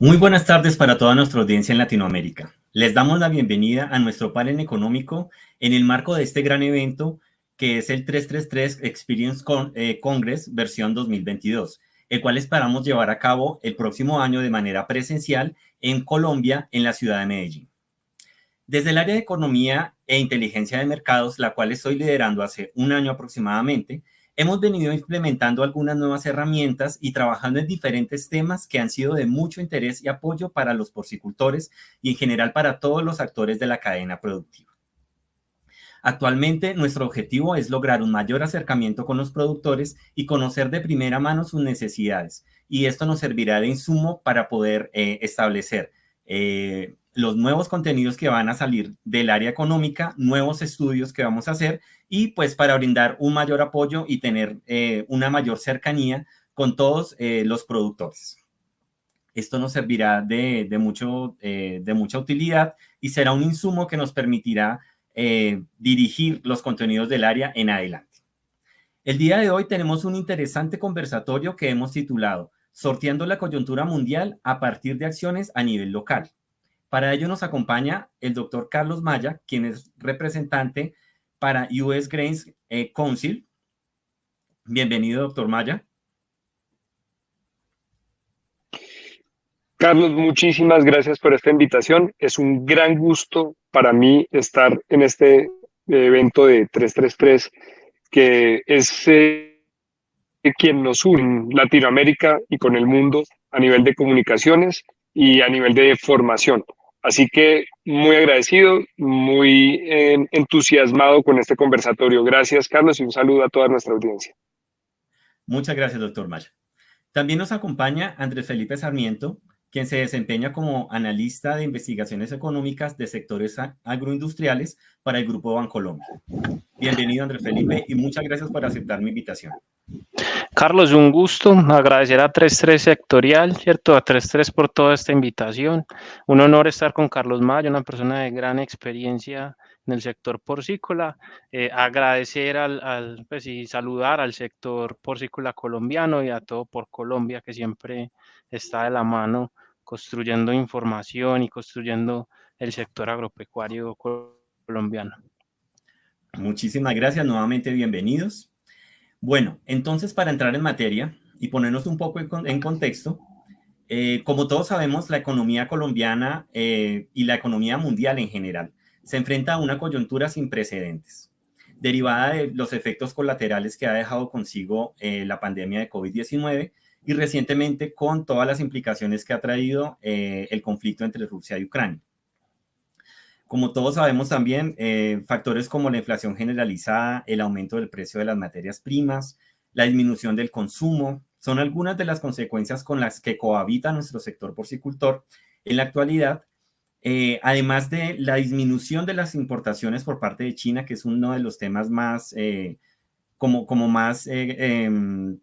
Muy buenas tardes para toda nuestra audiencia en Latinoamérica. Les damos la bienvenida a nuestro panel económico en el marco de este gran evento que es el 333 Experience eh, Congress versión 2022, el cual esperamos llevar a cabo el próximo año de manera presencial en Colombia, en la ciudad de Medellín. Desde el área de economía e inteligencia de mercados, la cual estoy liderando hace un año aproximadamente, hemos venido implementando algunas nuevas herramientas y trabajando en diferentes temas que han sido de mucho interés y apoyo para los porcicultores y en general para todos los actores de la cadena productiva. Actualmente, nuestro objetivo es lograr un mayor acercamiento con los productores y conocer de primera mano sus necesidades. Y esto nos servirá de insumo para poder eh, establecer eh, los nuevos contenidos que van a salir del área económica, nuevos estudios que vamos a hacer y pues para brindar un mayor apoyo y tener eh, una mayor cercanía con todos eh, los productores. Esto nos servirá de, mucho, eh, de mucha utilidad y será un insumo que nos permitirá dirigir los contenidos del área en adelante. El día de hoy tenemos un interesante conversatorio que hemos titulado Sorteando la coyuntura mundial a partir de acciones a nivel local. Para ello nos acompaña el doctor Carlos Maya, quien es representante para US Grains eh, Council. Bienvenido, doctor Maya. Carlos, muchísimas gracias por esta invitación. Es un gran gusto para mí estar en este evento de 333, que es eh, quien nos une en Latinoamérica y con el mundo a nivel de comunicaciones y a nivel de formación. Así que muy agradecido, muy eh, entusiasmado con este conversatorio. Gracias, Carlos, y un saludo a toda nuestra audiencia. Muchas gracias, doctor Maya. También nos acompaña Andrés Felipe Sarmiento, quien se desempeña como analista de investigaciones económicas de sectores agroindustriales para el Grupo Bancolombia. Bienvenido, Andrés Felipe, y muchas gracias por aceptar mi invitación. Carlos, un gusto. Agradecer a 33 Sectorial, ¿cierto? A 33 por toda esta invitación. Un honor estar con Carlos Mayo, una persona de gran experiencia en el sector porcícola. Eh, agradecer al, pues, y saludar al sector porcícola colombiano y a todo por Colombia, que siempre está de la mano construyendo información y construyendo el sector agropecuario colombiano. Muchísimas gracias, nuevamente bienvenidos. Bueno, entonces para entrar en materia y ponernos un poco en, contexto, eh, como todos sabemos, la economía colombiana eh, y la economía mundial en general se enfrenta a una coyuntura sin precedentes, derivada de los efectos colaterales que ha dejado consigo eh, la pandemia de COVID-19 y recientemente con todas las implicaciones que ha traído el conflicto entre Rusia y Ucrania. Como todos sabemos también, eh, factores como la inflación generalizada, el aumento del precio de las materias primas, la disminución del consumo, son algunas de las consecuencias con las que cohabita nuestro sector porcicultor en la actualidad, eh, además de la disminución de las importaciones por parte de China, que es uno de los temas más, eh, como, más, em,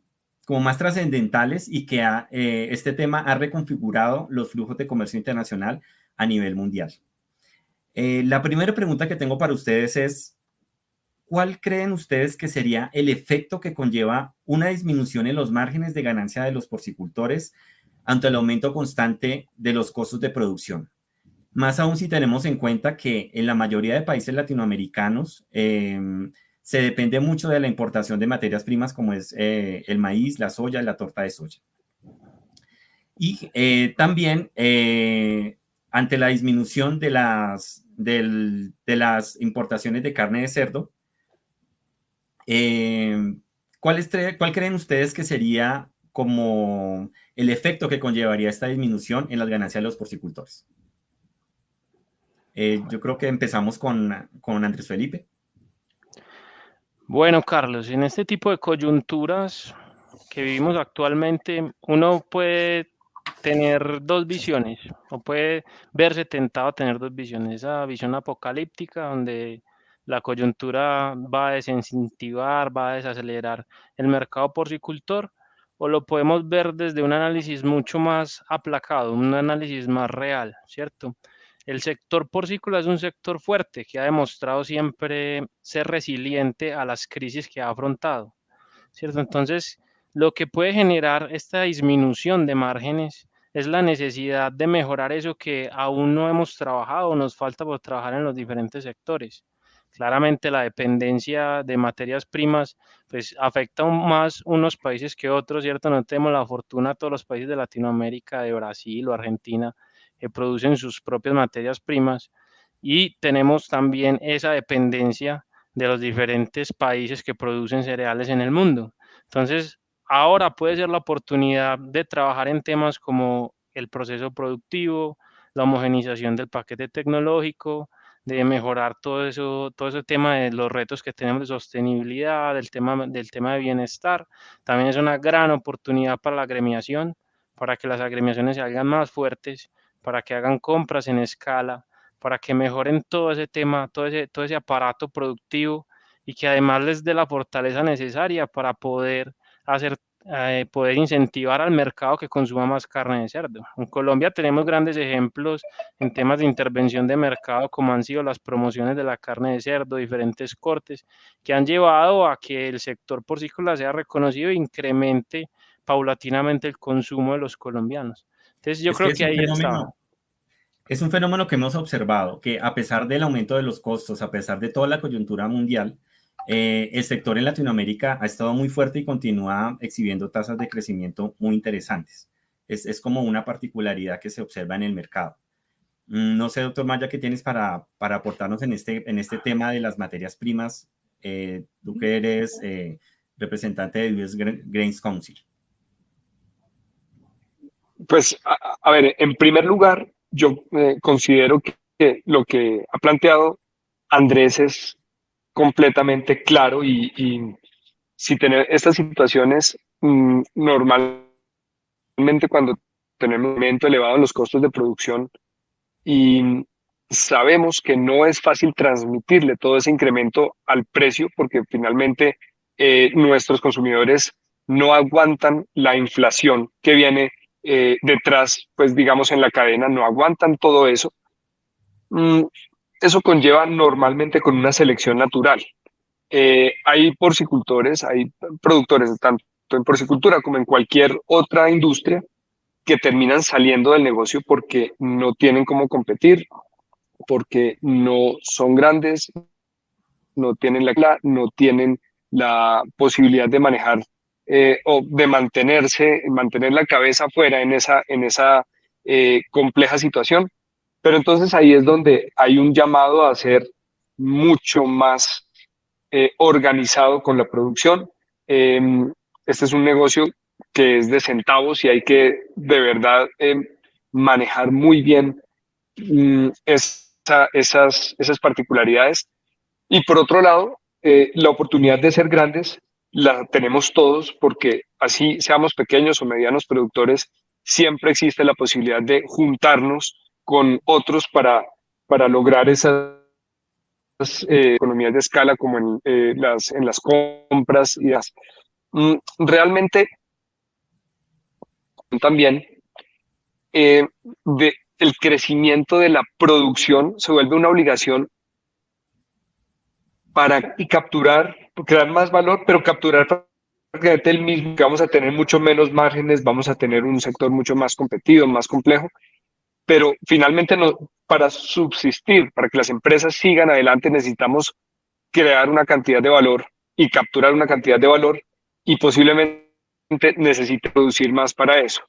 como más trascendentales y que este tema ha reconfigurado los flujos de comercio internacional a nivel mundial. Eh, la primera pregunta que tengo para ustedes es, ¿cuál creen ustedes que sería el efecto que conlleva una disminución en los márgenes de ganancia de los porcicultores ante el aumento constante de los costos de producción? Más aún si tenemos en cuenta que en la mayoría de países latinoamericanos em, se depende mucho de la importación de materias primas como es eh, el maíz, la soya, la torta de soya. Y eh, también ante la disminución de las, de las importaciones de carne de cerdo. Eh, ¿cuál, ¿Cuál creen ustedes que sería como el efecto que conllevaría esta disminución en las ganancias de los porcicultores? Eh, yo creo que empezamos con, con Andrés Felipe. Bueno, Carlos, en este tipo de coyunturas que vivimos actualmente, uno puede tener dos visiones, o puede verse tentado a tener dos visiones, esa visión apocalíptica donde la coyuntura va a desincentivar, va a desacelerar el mercado porcicultor, o lo podemos ver desde un análisis mucho más aplacado, un análisis más real, ¿cierto? El sector porcícola es un sector fuerte que ha demostrado siempre ser resiliente a las crisis que ha afrontado, ¿cierto? Entonces, lo que puede generar esta disminución de márgenes es la necesidad de mejorar eso que aún no hemos trabajado nos falta por trabajar en los diferentes sectores. Claramente la dependencia de materias primas pues afecta más unos países que otros, ¿cierto? No tenemos la fortuna todos los países de Latinoamérica, de Brasil o Argentina, que producen sus propias materias primas y tenemos también esa dependencia de los diferentes países que producen cereales en el mundo. Entonces, ahora puede ser la oportunidad de trabajar en temas como el proceso productivo, la homogenización del paquete tecnológico, de mejorar todo eso, todo ese tema de los retos que tenemos de sostenibilidad, del tema, del tema de bienestar. También es una gran oportunidad para la agremiación, para que las agremiaciones se hagan más fuertes, para que hagan compras en escala, para que mejoren todo ese tema, todo ese, todo ese aparato productivo y que además les dé la fortaleza necesaria para poder hacer eh, poder incentivar al mercado que consuma más carne de cerdo. En Colombia tenemos grandes ejemplos en temas de intervención de mercado, como han sido las promociones de la carne de cerdo, diferentes cortes, que han llevado a que el sector porcícola sea reconocido e incremente paulatinamente el consumo de los colombianos. Entonces yo creo que, ahí está. Es un fenómeno que hemos observado, que a pesar del aumento de los costos, a pesar de toda la coyuntura mundial, eh, el sector en Latinoamérica ha estado muy fuerte y continúa exhibiendo tasas de crecimiento muy interesantes. Es, como una particularidad que se observa en el mercado. Mm, no sé, doctor Maya, ¿qué tienes para, para aportarnos en este, en este tema de las materias primas? Eh, tú que eres eh, representante de US Grains Council. Pues, a, ver, en primer lugar, yo considero que lo que ha planteado Andrés es completamente claro y, si tener estas situaciones mm, normalmente cuando tenemos un aumento elevado en los costos de producción y sabemos que no es fácil transmitirle todo ese incremento al precio porque finalmente eh, nuestros consumidores no aguantan la inflación que viene eh, detrás, pues digamos en la cadena, no aguantan todo eso. Mm, eso conlleva normalmente con una selección natural. Eh, hay porcicultores, hay productores, tanto en porcicultura como en cualquier otra industria, que terminan saliendo del negocio porque no tienen cómo competir, porque no son grandes, no tienen la, no tienen la posibilidad de manejar eh, o de mantenerse, mantener la cabeza fuera en esa, en esa eh, compleja situación pero entonces ahí es donde hay un llamado a ser mucho más eh, organizado con la producción. Em, este es un negocio que es de centavos y hay que de verdad em, manejar muy bien mm, esas, esas particularidades. Y por otro lado, eh, la oportunidad de ser grandes la tenemos todos porque así seamos pequeños o medianos productores, siempre existe la posibilidad de juntarnos con otros para, para lograr esas eh, economías de escala como en, eh, las, en las compras y las... Mm, realmente también eh, de, el crecimiento de la producción se vuelve una obligación para y capturar, crear más valor, pero capturar el mismo, que vamos a tener mucho menos márgenes, vamos a tener un sector mucho más competido, más complejo, pero finalmente para subsistir, para que las empresas sigan adelante, necesitamos crear una cantidad de valor y capturar una cantidad de valor y posiblemente necesite producir más para eso.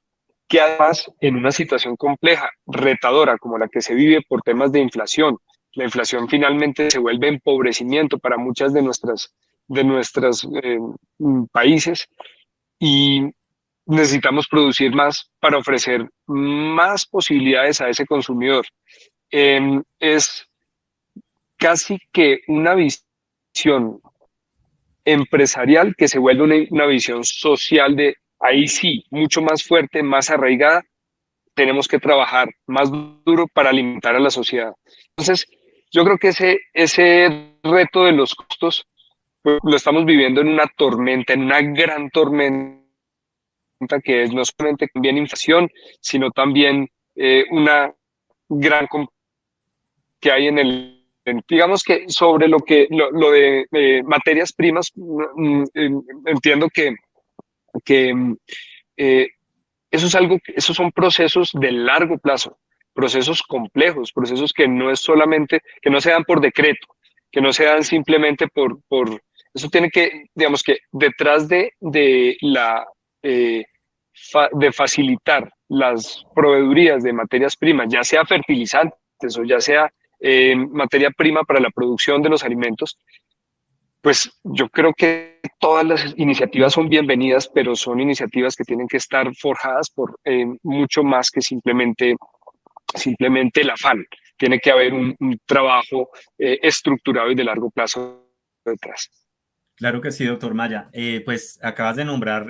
Que además, en una situación compleja, retadora, como la que se vive por temas de inflación, la inflación finalmente se vuelve empobrecimiento para muchas de nuestras de nuestros eh, países y necesitamos producir más para ofrecer más posibilidades a ese consumidor. Em, es casi que una visión empresarial que se vuelve una, visión social de ahí sí, mucho más fuerte, más arraigada. Tenemos que trabajar más duro para alimentar a la sociedad. Entonces, yo creo que ese, ese reto de los costos pues, lo estamos viviendo en una tormenta, en una gran tormenta que es no solamente también inflación, sino también eh, una gran que hay en el digamos que sobre lo que lo, de materias primas mm, entiendo que que eh, eso es algo, esos son procesos de largo plazo, procesos complejos, procesos que no es solamente, que no se dan por decreto, que no se dan simplemente por, por eso tiene que, digamos que detrás de, de la, eh, de facilitar las proveedurías de materias primas, ya sea fertilizantes o ya sea eh, materia prima para la producción de los alimentos, pues yo creo que todas las iniciativas son bienvenidas, pero son iniciativas que tienen que estar forjadas por eh, mucho más que simplemente, simplemente el afán. Tiene que haber un, trabajo eh, estructurado y de largo plazo detrás. Claro que sí, doctor Maya. Eh, pues acabas de nombrar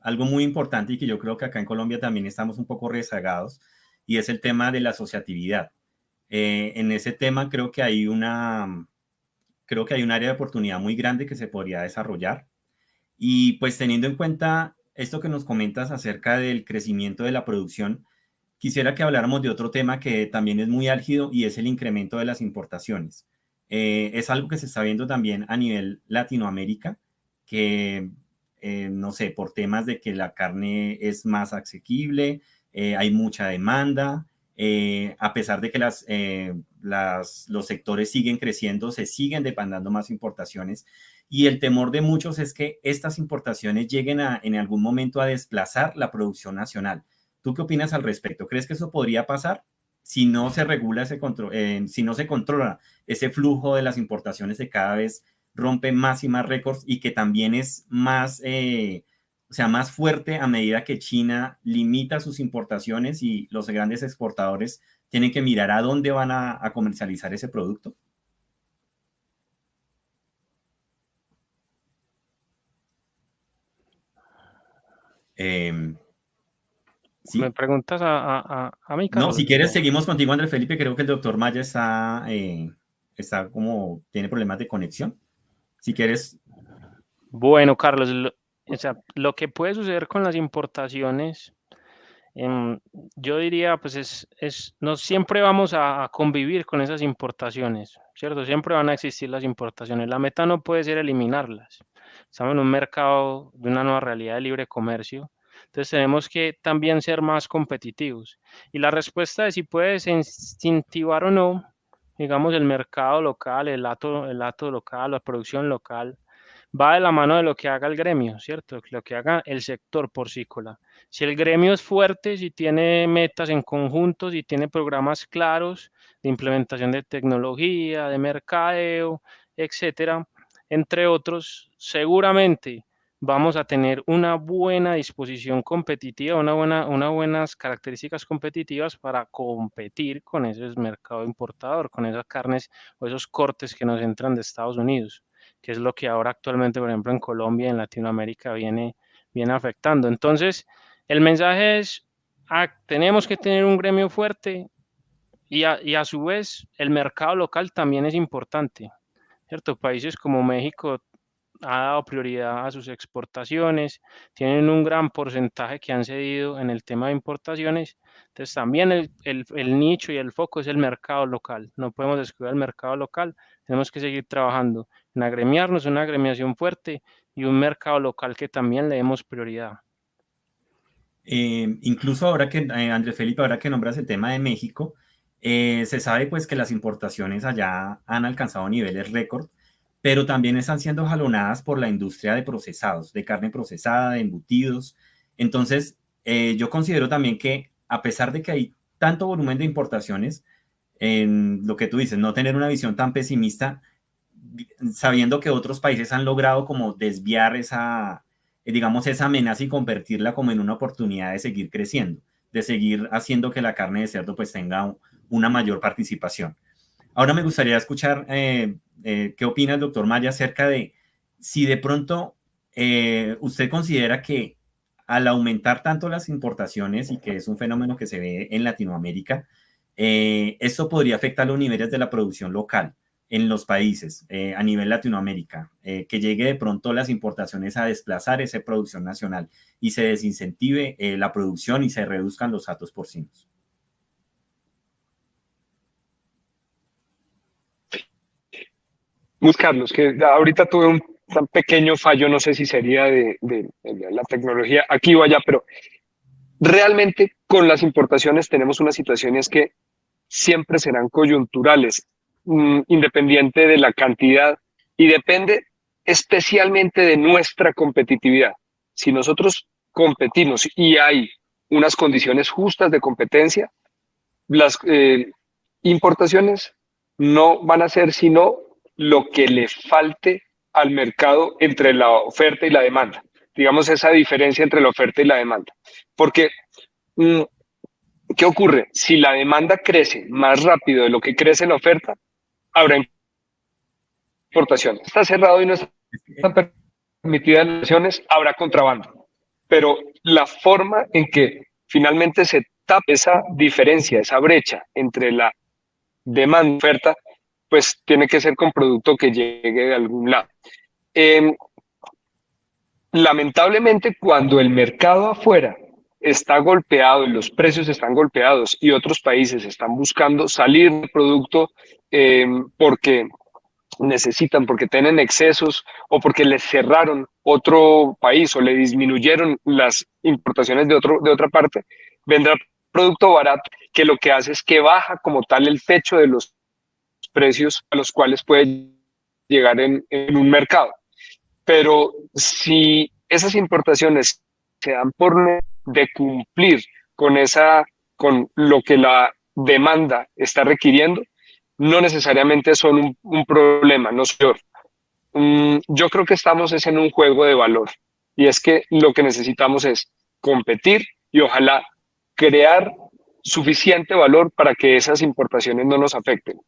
algo muy importante y que yo creo que acá en Colombia también estamos un poco rezagados y es el tema de la asociatividad. en ese tema creo que hay una, creo que hay un área de oportunidad muy grande que se podría desarrollar. Y pues teniendo en cuenta esto que nos comentas acerca del crecimiento de la producción, quisiera que habláramos de otro tema que también es muy álgido y es el incremento de las importaciones. Eh, es algo que se está viendo también a nivel Latinoamérica, que eh, no sé, por temas de que la carne es más asequible, eh, hay mucha demanda, a pesar de que los sectores siguen creciendo, se siguen demandando más importaciones y el temor de muchos es que estas importaciones lleguen en algún momento a desplazar la producción nacional. ¿Tú qué opinas al respecto? ¿Crees que eso podría pasar si no se regula ese control, eh, si no se controla ese flujo de las importaciones que cada vez rompe más y más récords y que también es más, eh, o sea, más fuerte a medida que China limita sus importaciones y los grandes exportadores tienen que mirar a dónde van a, comercializar ese producto. Em, ¿Me preguntas a, a, mí, No, si quieres, seguimos contigo, Andrés Felipe. Creo que el doctor Maya está, eh, está como, tiene problemas de conexión. Si quieres. Bueno, Carlos, o sea, lo que puede suceder con las importaciones Em, yo diría, pues es, es, no siempre vamos a, convivir con esas importaciones, ¿cierto? Siempre van a existir las importaciones. La meta no puede ser eliminarlas. Estamos en un mercado de una nueva realidad de libre comercio. Entonces tenemos que también ser más competitivos. Y la respuesta de si puedes incentivar o no, digamos, el mercado local, el ato, el ato local, la producción local, va de la mano de lo que haga el gremio, ¿cierto? Lo que haga el sector porcícola. Si el gremio es fuerte, si tiene metas en conjunto, si tiene programas claros de implementación de tecnología, de mercadeo, etcétera, entre otros, seguramente vamos a tener una buena disposición competitiva, una buena, unas buenas características competitivas para competir con ese mercado importador, con esas carnes o esos cortes que nos entran de Estados Unidos que es lo que ahora actualmente, por ejemplo, en Colombia en Latinoamérica viene, viene afectando. Entonces, el mensaje es, ah, tenemos que tener un gremio fuerte y a, y a, su vez el mercado local también es importante. ¿cierto? Países como México ha dado prioridad a sus exportaciones, tienen un gran porcentaje que han cedido en el tema de importaciones. Entonces también el, el, el nicho y el foco es el mercado local. No podemos descuidar el mercado local, tenemos que seguir trabajando en agremiarnos, una agremiación fuerte y un mercado local que también le demos prioridad. Eh, incluso ahora que, eh, Andrés Felipe, ahora que nombras el tema de México, eh, se sabe pues que las importaciones allá han alcanzado niveles récord, pero también están siendo jalonadas por la industria de procesados, de carne procesada, de embutidos. Entonces, yo considero también que a pesar de que hay tanto volumen de importaciones, en lo que tú dices, no tener una visión tan pesimista, sabiendo que otros países han logrado como desviar esa, digamos, esa amenaza y convertirla como en una oportunidad de seguir creciendo, de seguir haciendo que la carne de cerdo pues tenga una mayor participación. Ahora me gustaría escuchar eh, eh, qué opina el doctor Maya acerca de si de pronto eh, usted considera que al aumentar tanto las importaciones y que es un fenómeno que se ve en Latinoamérica, eso podría afectar los niveles de la producción local en los países eh, a nivel Latinoamérica, eh, que llegue de pronto las importaciones a desplazar esa producción nacional y se desincentive eh, la producción y se reduzcan los datos porcinos. Carlos, que ahorita tuve un pequeño fallo, no sé si sería de, la tecnología aquí o allá, pero realmente con las importaciones tenemos una situación y es que siempre serán coyunturales, mm, independiente de la cantidad y depende especialmente de nuestra competitividad. Si nosotros competimos y hay unas condiciones justas de competencia, las eh, importaciones no van a ser sino lo que le falte al mercado entre la oferta y la demanda. Digamos esa diferencia entre la oferta y la demanda. Porque, mm, ¿qué ocurre? Si la demanda crece más rápido de lo que crece la oferta, habrá importación. Está cerrado y no están permitidas naciones, habrá contrabando. Pero la forma en que finalmente se tapa esa diferencia, esa brecha entre la demanda y oferta, pues tiene que ser con producto que llegue de algún lado. Em, lamentablemente, cuando el mercado afuera está golpeado y los precios están golpeados y otros países están buscando salir del producto em, porque necesitan, porque tienen excesos o porque les cerraron otro país o le disminuyeron las importaciones de, otro, de otra parte, vendrá producto barato que lo que hace es que baja como tal el techo de los precios a los cuales puede llegar en, un mercado. Pero si esas importaciones se dan por de cumplir con esa con lo que la demanda está requiriendo, no necesariamente son un, problema, no señor. Mm, yo creo que estamos es en un juego de valor y es que lo que necesitamos es competir y ojalá crear suficiente valor para que esas importaciones no nos afecten.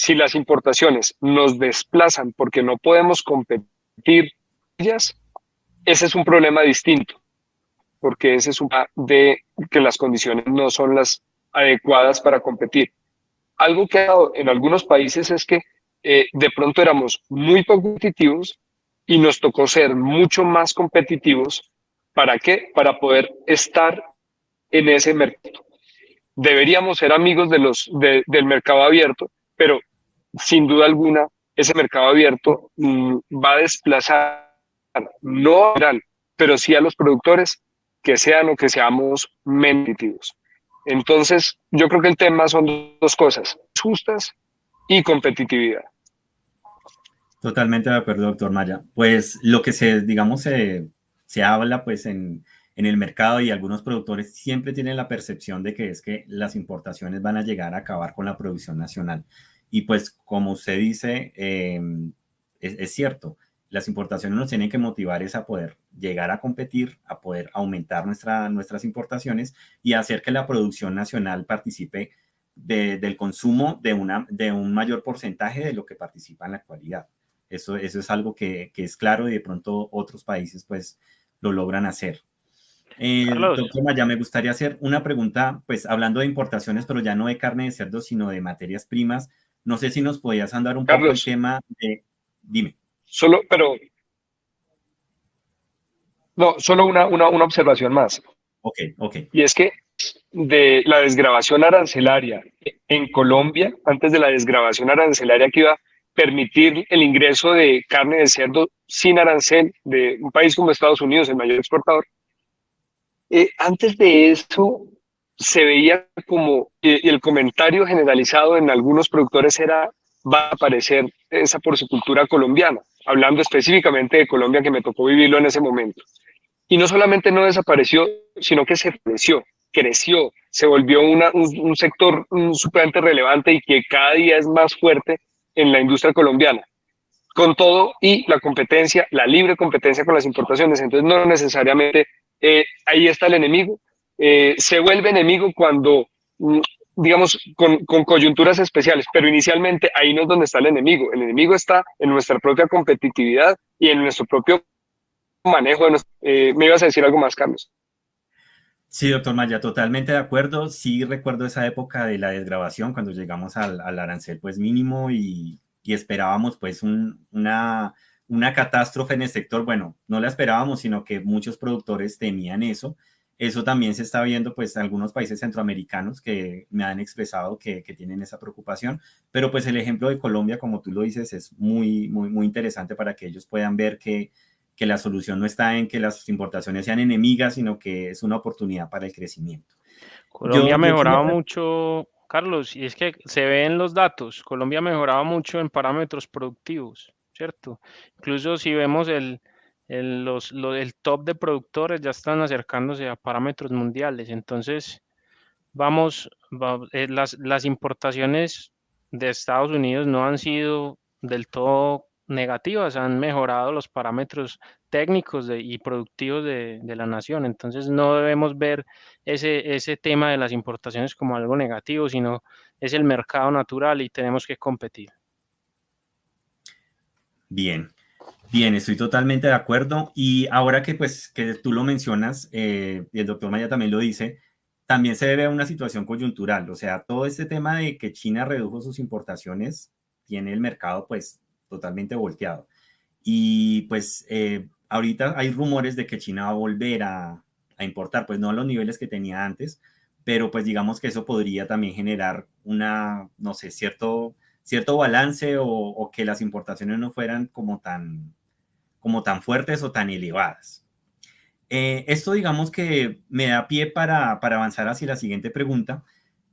Si las importaciones nos desplazan porque no podemos competir ellas, ese es un problema distinto, porque ese es un de que las condiciones no son las adecuadas para competir algo que ha dado en algunos países es que eh, de pronto éramos muy competitivos y nos tocó ser mucho más competitivos. ¿Para qué? Para poder estar en ese mercado. Deberíamos ser amigos de los, del mercado abierto, pero sin duda alguna ese mercado abierto mm, va a desplazar no a pero sí a los productores que sean o que seamos competitivos. Entonces, yo creo que el tema son dos cosas, justas y competitividad. Totalmente de acuerdo, doctor Maya. Pues lo que se, digamos, se, se habla pues en, en, el mercado y algunos productores siempre tienen la percepción de que es que las importaciones van a llegar a acabar con la producción nacional. Y pues como usted dice, eh, es, es, cierto, las importaciones nos tienen que motivar es a poder llegar a competir, a poder aumentar nuestra, nuestras importaciones y hacer que la producción nacional participe del consumo de, una, de un mayor porcentaje de lo que participa en la actualidad. Eso, eso es algo que, que es claro y de pronto otros países pues lo logran hacer. Eh, doctor Maya, me gustaría hacer una pregunta, pues hablando de importaciones, pero ya no de carne de cerdo, sino de materias primas. No sé si nos podías andar un poco el tema de... Dime. Solo, pero. No, solo una, una, una observación más. Ok, ok. Y es que de la desgrabación arancelaria en Colombia, antes de la desgrabación arancelaria que iba a permitir el ingreso de carne de cerdo sin arancel de un país como Estados Unidos, el mayor exportador, eh, antes de eso se veía como y el comentario generalizado en algunos productores era va a aparecer esa porcicultura colombiana hablando específicamente de Colombia, que me tocó vivirlo en ese momento. Y no solamente no desapareció, sino que se creció, creció, se volvió una, un, sector sumamente relevante y que cada día es más fuerte en la industria colombiana. Con todo y la competencia, la libre competencia con las importaciones. Entonces, no necesariamente eh, ahí está el enemigo. Eh, se vuelve enemigo cuando mm, digamos, con, coyunturas especiales, pero inicialmente ahí no es donde está el enemigo. El enemigo está en nuestra propia competitividad y en nuestro propio manejo. De eh, ¿Me ibas a decir algo más, Carlos? Sí, doctor Maya, totalmente de acuerdo. Sí recuerdo esa época de la desgrabación cuando llegamos al, arancel pues mínimo y, esperábamos pues un, una, una catástrofe en el sector. Bueno, no la esperábamos, sino que muchos productores temían eso eso también se está viendo, pues, en algunos países centroamericanos que me han expresado que, tienen esa preocupación, pero pues el ejemplo de Colombia, como tú lo dices, es muy, muy, muy interesante para que ellos puedan ver que, que la solución no está en que las importaciones sean enemigas, sino que es una oportunidad para el crecimiento. Colombia ha mejorado mucho, Carlos, y es que se ve en los datos, Colombia ha mejorado mucho en parámetros productivos, ¿cierto? Incluso si vemos el, el, los, el top de productores ya están acercándose a parámetros mundiales, entonces vamos, eh, las, las importaciones de Estados Unidos no han sido del todo negativas, han mejorado los parámetros técnicos y productivos de, la nación. Entonces no debemos ver ese, ese tema de las importaciones como algo negativo, sino es el mercado natural y tenemos que competir. Bien, bien, estoy totalmente de acuerdo. Y ahora que pues que tú lo mencionas, eh, y el doctor Maya también lo dice, también se debe a una situación coyuntural. O sea, todo este tema de que China redujo sus importaciones tiene el mercado pues totalmente volteado. Y pues eh, ahorita hay rumores de que China va a volver a, importar, pues no a los niveles que tenía antes, pero pues digamos que eso podría también generar una, no sé, cierto, cierto balance o, que las importaciones no fueran como tan, como tan fuertes o tan elevadas. Eh, esto digamos que me da pie para, para avanzar hacia la siguiente pregunta,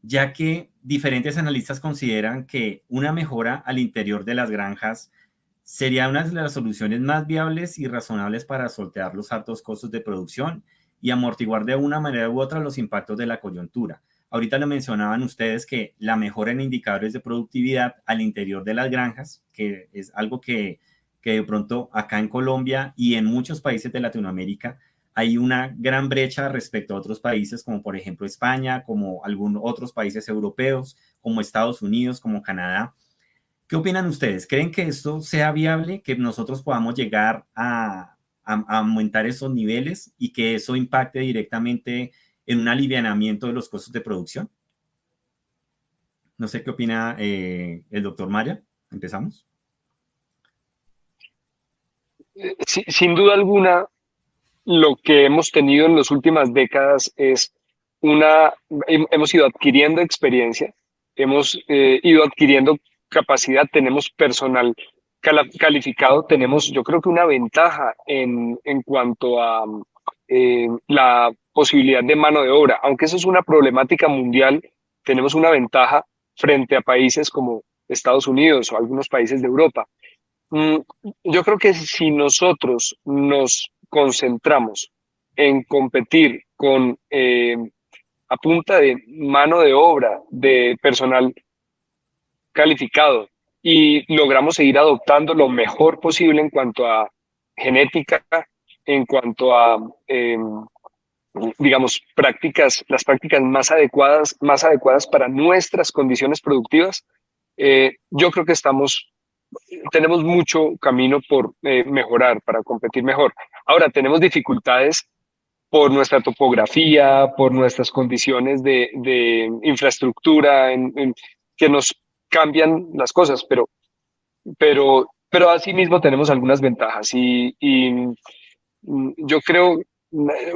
ya que diferentes analistas consideran que una mejora al interior de las granjas sería una de las soluciones más viables y razonables para soltear los altos costos de producción y amortiguar de una manera u otra los impactos de la coyuntura. Ahorita lo mencionaban ustedes que la mejora en indicadores de productividad al interior de las granjas, que es algo que, que de pronto acá en Colombia y en muchos países de Latinoamérica hay una gran brecha respecto a otros países, como por ejemplo España, como algunos otros países europeos, como Estados Unidos, como Canadá. ¿Qué opinan ustedes? ¿Creen que esto sea viable, que nosotros podamos llegar a, aumentar esos niveles y que eso impacte directamente en un alivianamiento de los costos de producción? No sé qué opina eh, el doctor Maya. Empezamos. Sin duda alguna, lo que hemos tenido en las últimas décadas es una, hemos ido adquiriendo experiencia, hemos eh, ido adquiriendo capacidad, tenemos personal calificado, tenemos yo creo que una ventaja en, en cuanto a eh, la posibilidad de mano de obra, aunque eso es una problemática mundial, tenemos una ventaja frente a países como Estados Unidos o algunos países de Europa. Mm, yo creo que si nosotros nos concentramos en competir con eh, a punta de mano de obra, de personal calificado y logramos seguir adoptando lo mejor posible en cuanto a genética, en cuanto a, em, digamos, prácticas, las prácticas más adecuadas, más adecuadas para nuestras condiciones productivas, eh, yo creo que estamos tenemos mucho camino por eh, mejorar, para competir mejor. Ahora, tenemos dificultades por nuestra topografía, por nuestras condiciones de, de infraestructura, en, que nos cambian las cosas, pero, pero, pero asimismo tenemos algunas ventajas. Y, y mm, yo creo,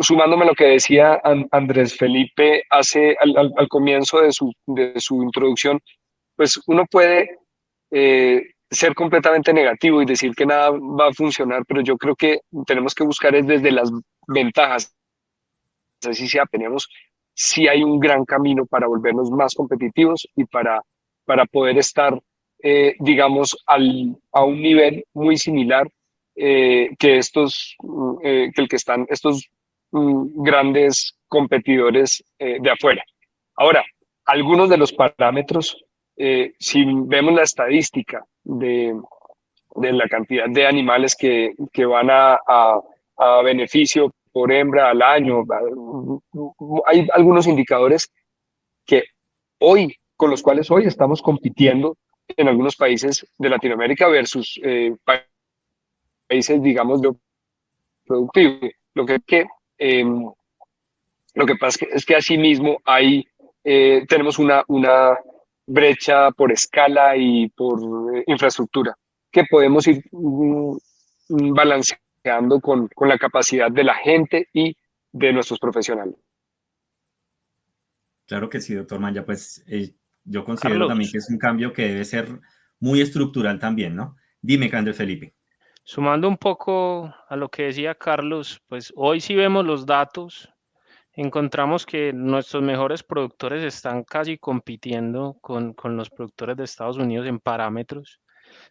sumándome a lo que decía Andrés Felipe hace al, al, comienzo de su, de su introducción, pues uno puede eh, ser completamente negativo y decir que nada va a funcionar, pero yo creo que tenemos que buscar es desde las ventajas. Así sea, tenemos, si hay un gran camino para volvernos más competitivos y para, para poder estar, eh, digamos, al, a un nivel muy similar eh, que estos, eh, que el que están estos mm, grandes competidores de afuera. Ahora, algunos de los parámetros, si vemos la estadística de, de la cantidad de animales que, que van a, a, beneficio por hembra al año. Hay algunos indicadores que hoy, con los cuales hoy estamos compitiendo en algunos países de Latinoamérica versus eh, países, digamos, de productivo. Lo que, que em, lo que pasa es que, es que asimismo hay, eh, tenemos una, una brecha por escala y por eh, infraestructura, que podemos ir mm, mm, balanceando con, con, la capacidad de la gente y de nuestros profesionales. Claro que sí, doctor Maya, pues eh, yo considero también que es un cambio que debe ser muy estructural también, ¿no? Dime, Andrés Felipe. Sumando un poco a lo que decía Carlos, pues hoy si vemos los datos, encontramos que nuestros mejores productores están casi compitiendo con, con, los productores de Estados Unidos en parámetros,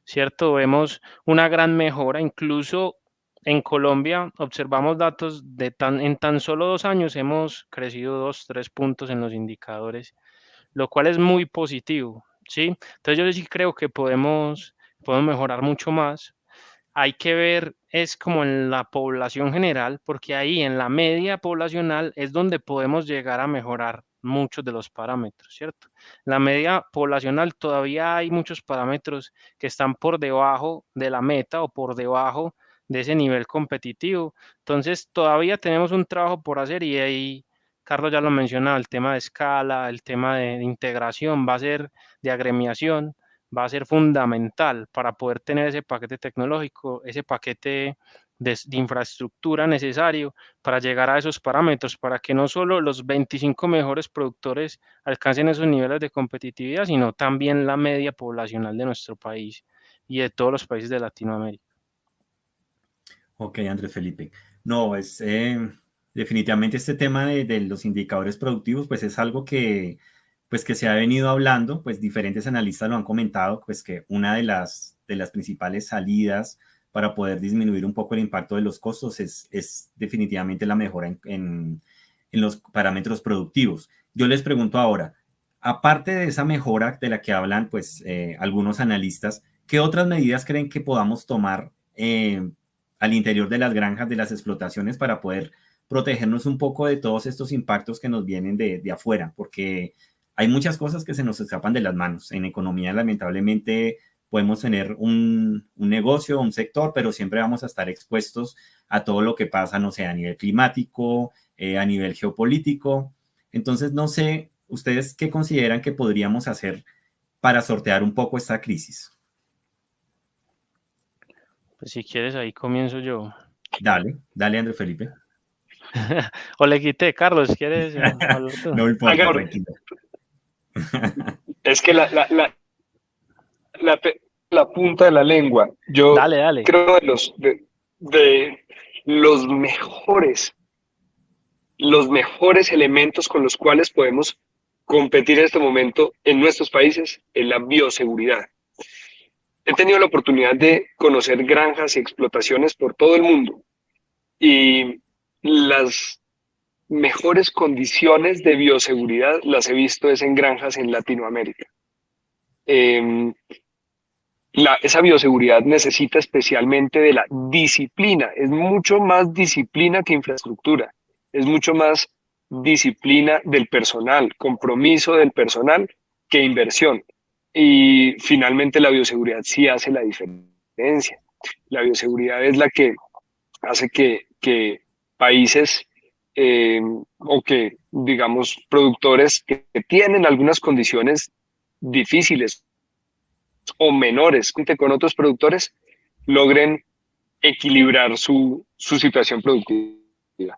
¿cierto? Vemos una gran mejora, incluso en Colombia observamos datos de tan, en tan solo dos años hemos crecido dos, tres puntos en los indicadores, lo cual es muy positivo, ¿sí? Entonces yo sí creo que podemos, podemos mejorar mucho más, hay que ver es como en la población general, porque ahí en la media poblacional es donde podemos llegar a mejorar muchos de los parámetros, ¿cierto? La media poblacional todavía hay muchos parámetros que están por debajo de la meta o por debajo de ese nivel competitivo. Entonces, todavía tenemos un trabajo por hacer y ahí, Carlos ya lo mencionaba, el tema de escala, el tema de integración va a ser de agremiación va a ser fundamental para poder tener ese paquete tecnológico, ese paquete de, infraestructura necesario para llegar a esos parámetros, para que no solo los 25 mejores productores alcancen esos niveles de competitividad, sino también la media poblacional de nuestro país y de todos los países de Latinoamérica. Ok, Andrés Felipe. No, es eh, definitivamente este tema de, de los indicadores productivos, pues es algo que, pues que se ha venido hablando, pues diferentes analistas lo han comentado, pues que una de las, de las principales salidas para poder disminuir un poco el impacto de los costos es, es definitivamente la mejora en, en, los parámetros productivos. Yo les pregunto ahora, aparte de esa mejora de la que hablan pues eh, algunos analistas, ¿qué otras medidas creen que podamos tomar eh, al interior de las granjas, de las explotaciones para poder protegernos un poco de todos estos impactos que nos vienen de, de afuera? Porque hay muchas cosas que se nos escapan de las manos. En economía, lamentablemente, podemos tener un, negocio, un sector, pero siempre vamos a estar expuestos a todo lo que pasa, no sé, a nivel climático, eh, a nivel geopolítico. Entonces, no sé, ¿ustedes qué consideran que podríamos hacer para sortear un poco esta crisis? Pues si quieres, ahí comienzo yo. Dale, dale, André Felipe. o le quité, Carlos, ¿quieres? no importa, es que la, la, la, punta de la lengua, yo creo de los, de, los mejores, los mejores elementos con los cuales podemos competir en este momento en nuestros países en la bioseguridad. He tenido la oportunidad de conocer granjas y explotaciones por todo el mundo y las mejores condiciones de bioseguridad las he visto es en granjas en Latinoamérica. Em, esa bioseguridad necesita especialmente de la disciplina, es mucho más disciplina que infraestructura, es mucho más disciplina del personal, compromiso del personal que inversión. Y finalmente la bioseguridad sí hace la diferencia. La bioseguridad es la que hace que, que países eh, o que, digamos, productores que, tienen algunas condiciones difíciles o menores con otros productores, logren equilibrar su, su situación productiva.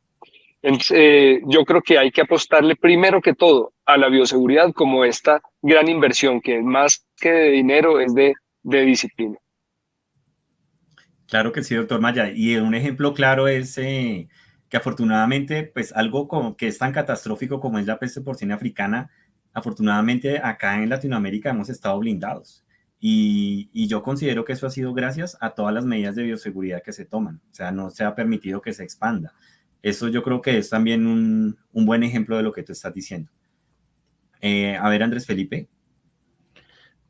Entonces, eh, yo creo que hay que apostarle primero que todo a la bioseguridad como esta gran inversión que más que de dinero es de, de disciplina. Claro que sí, doctor Maya. Y un ejemplo claro es eh, que afortunadamente, pues algo como que es tan catastrófico como es la peste porcina africana, afortunadamente acá en Latinoamérica hemos estado blindados. Y, yo considero que eso ha sido gracias a todas las medidas de bioseguridad que se toman. O sea, no se ha permitido que se expanda. Eso yo creo que es también un, un buen ejemplo de lo que tú estás diciendo. Eh, a ver, Andrés Felipe.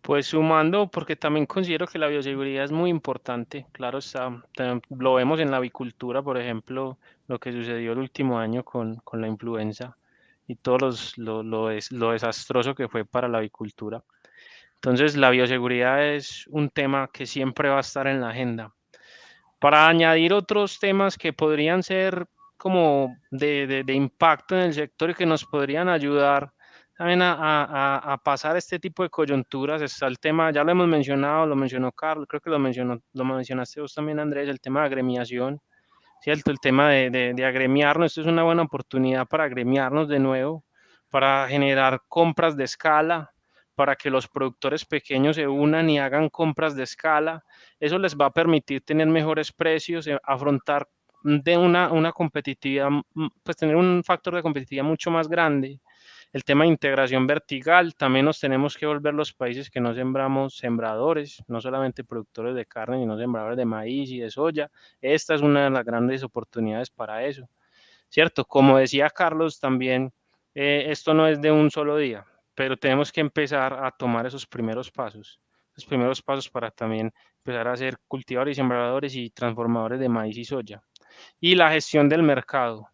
Pues sumando, porque también considero que la bioseguridad es muy importante. Claro, está, lo vemos en la avicultura, por ejemplo, lo que sucedió el último año con, con la influenza y todo lo, lo, lo desastroso que fue para la avicultura. Entonces, la bioseguridad es un tema que siempre va a estar en la agenda. Para añadir otros temas que podrían ser como de, de, de impacto en el sector y que nos podrían ayudar también a, pasar este tipo de coyunturas. Está el tema, ya lo hemos mencionado, lo mencionó Carlos, creo que lo, mencionó, lo mencionaste vos también, Andrés, el tema de agremiación, ¿cierto? El tema de, de, agremiarnos, esto es una buena oportunidad para agremiarnos de nuevo, para generar compras de escala, para que los productores pequeños se unan y hagan compras de escala. Eso les va a permitir tener mejores precios, eh, afrontar de una, una competitividad, pues tener un factor de competitividad mucho más grande. El tema de integración vertical, también nos tenemos que volver los países que no sembramos sembradores, no solamente productores de carne, sino sembradores de maíz y de soya. Esta es una de las grandes oportunidades para eso. ¿Cierto? Como decía Carlos, también eh, esto no es de un solo día, pero tenemos que empezar a tomar esos primeros pasos, los primeros pasos para también empezar a ser cultivadores y sembradores y transformadores de maíz y soya y la gestión del mercado.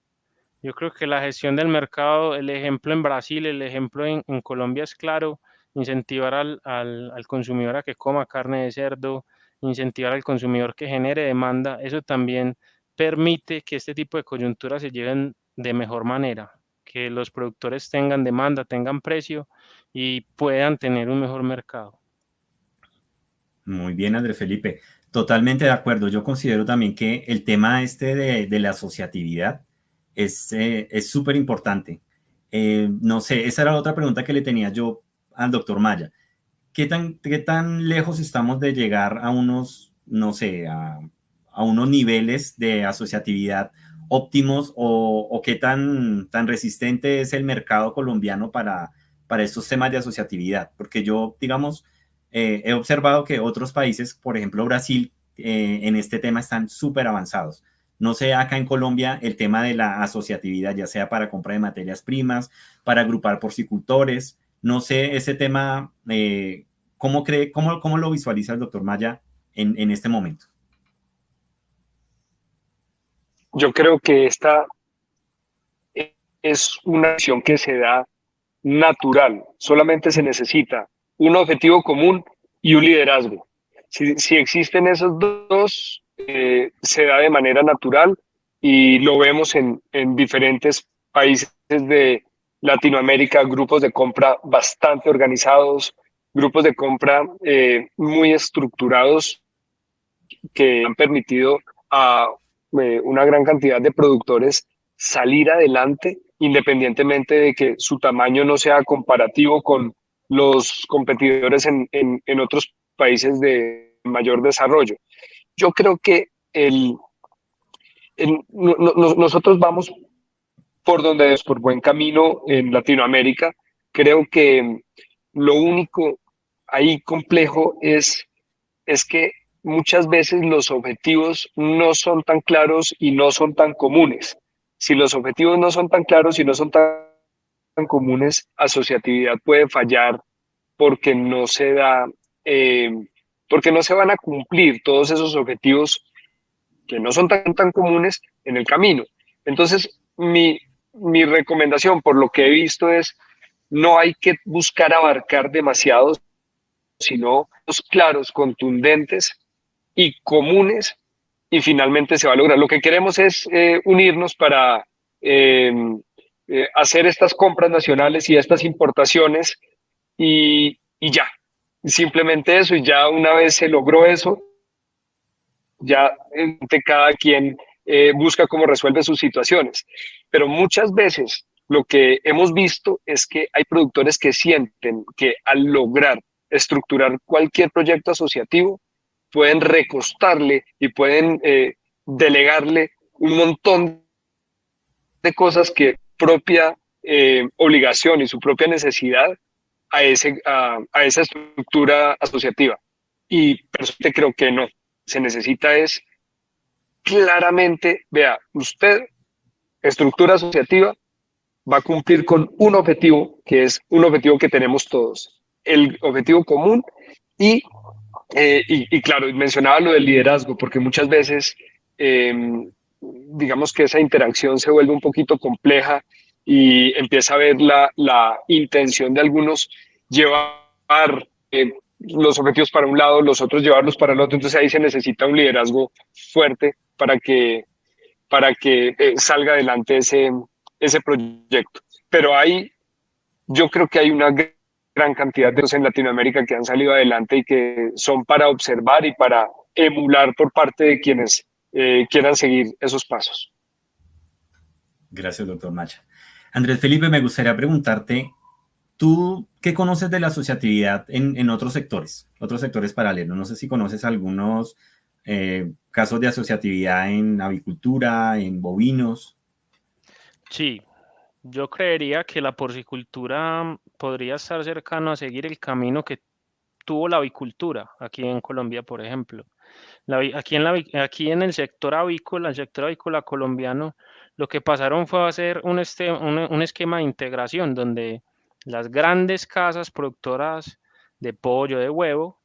Yo creo que la gestión del mercado, el ejemplo en Brasil, el ejemplo en, Colombia es claro, incentivar al, al, consumidor a que coma carne de cerdo, incentivar al consumidor que genere demanda, eso también permite que este tipo de coyunturas se lleven de mejor manera, que los productores tengan demanda, tengan precio y puedan tener un mejor mercado. Muy bien, Andrés Felipe. Totalmente de acuerdo. Yo considero también que el tema este de, la asociatividad es eh, súper importante. Eh, no sé, esa era la otra pregunta que le tenía yo al doctor Maya. ¿Qué tan, qué tan lejos estamos de llegar a unos, no sé, a, unos niveles de asociatividad óptimos o, qué tan, tan resistente es el mercado colombiano para, para estos temas de asociatividad? Porque yo, digamos, eh, he observado que otros países, por ejemplo Brasil, eh, en este tema están súper avanzados. No sé acá en Colombia el tema de la asociatividad, ya sea para compra de materias primas, para agrupar porcicultores. No sé ese tema, eh, ¿cómo, cree, cómo, ¿cómo lo visualiza el doctor Maya en, en este momento? Yo creo que esta es una acción que se da natural. Solamente se necesita un objetivo común y un liderazgo. Si, existen esos dos, eh, se da de manera natural y lo vemos en, diferentes países de Latinoamérica, grupos de compra bastante organizados, grupos de compra eh, muy estructurados que han permitido a eh, una gran cantidad de productores salir adelante independientemente de que su tamaño no sea comparativo con los competidores en, en, otros países de mayor desarrollo. Yo creo que el, nosotros vamos por donde es, por buen camino en Latinoamérica. Creo que lo único ahí complejo es, es que muchas veces los objetivos no son tan claros y no son tan comunes. Si los objetivos no son tan claros y no son tan comunes, asociatividad puede fallar porque no se da, eh, porque no se van a cumplir todos esos objetivos que no son tan, tan comunes en el camino. Entonces, mi, mi recomendación, por lo que he visto, es no hay que buscar abarcar demasiados, sino los claros, contundentes y comunes, y finalmente se va a lograr. Lo que queremos es eh, unirnos para eh, hacer estas compras nacionales y estas importaciones y, y ya, simplemente eso, y ya una vez se logró eso, ya cada quien eh, busca cómo resuelve sus situaciones. Pero muchas veces lo que hemos visto es que hay productores que sienten que al lograr estructurar cualquier proyecto asociativo, pueden recostarle y pueden eh, delegarle un montón de cosas que propia eh, obligación y su propia necesidad a, esa estructura asociativa. Y personalmente creo que no. Se necesita es claramente, vea, usted, estructura asociativa, va a cumplir con un objetivo, que es un objetivo que tenemos todos, el objetivo común y, eh, y, claro, mencionaba lo del liderazgo, porque muchas veces, em, digamos que esa interacción se vuelve un poquito compleja y empieza a ver la, la intención de algunos llevar eh, los objetivos para un lado, los otros llevarlos para el otro. Entonces ahí se necesita un liderazgo fuerte para que, para que eh, salga adelante ese, ese proyecto. Pero hay, yo creo que hay una gran cantidad de los en Latinoamérica que han salido adelante y que son para observar y para emular por parte de quienes eh, quieran seguir esos pasos. Gracias, doctor Macha. Andrés Felipe, me gustaría preguntarte, ¿Tú qué conoces de la asociatividad en, otros sectores, otros sectores paralelos? No sé si conoces algunos eh, casos de asociatividad en avicultura, en bovinos. Sí, yo creería que la porcicultura podría estar cercano a seguir el camino que tuvo la avicultura aquí en Colombia, por ejemplo. aquí, en aquí en el sector avícola, el sector avícola colombiano, lo que pasaron fue hacer un, este, un esquema de integración donde las grandes casas productoras de pollo, de huevo,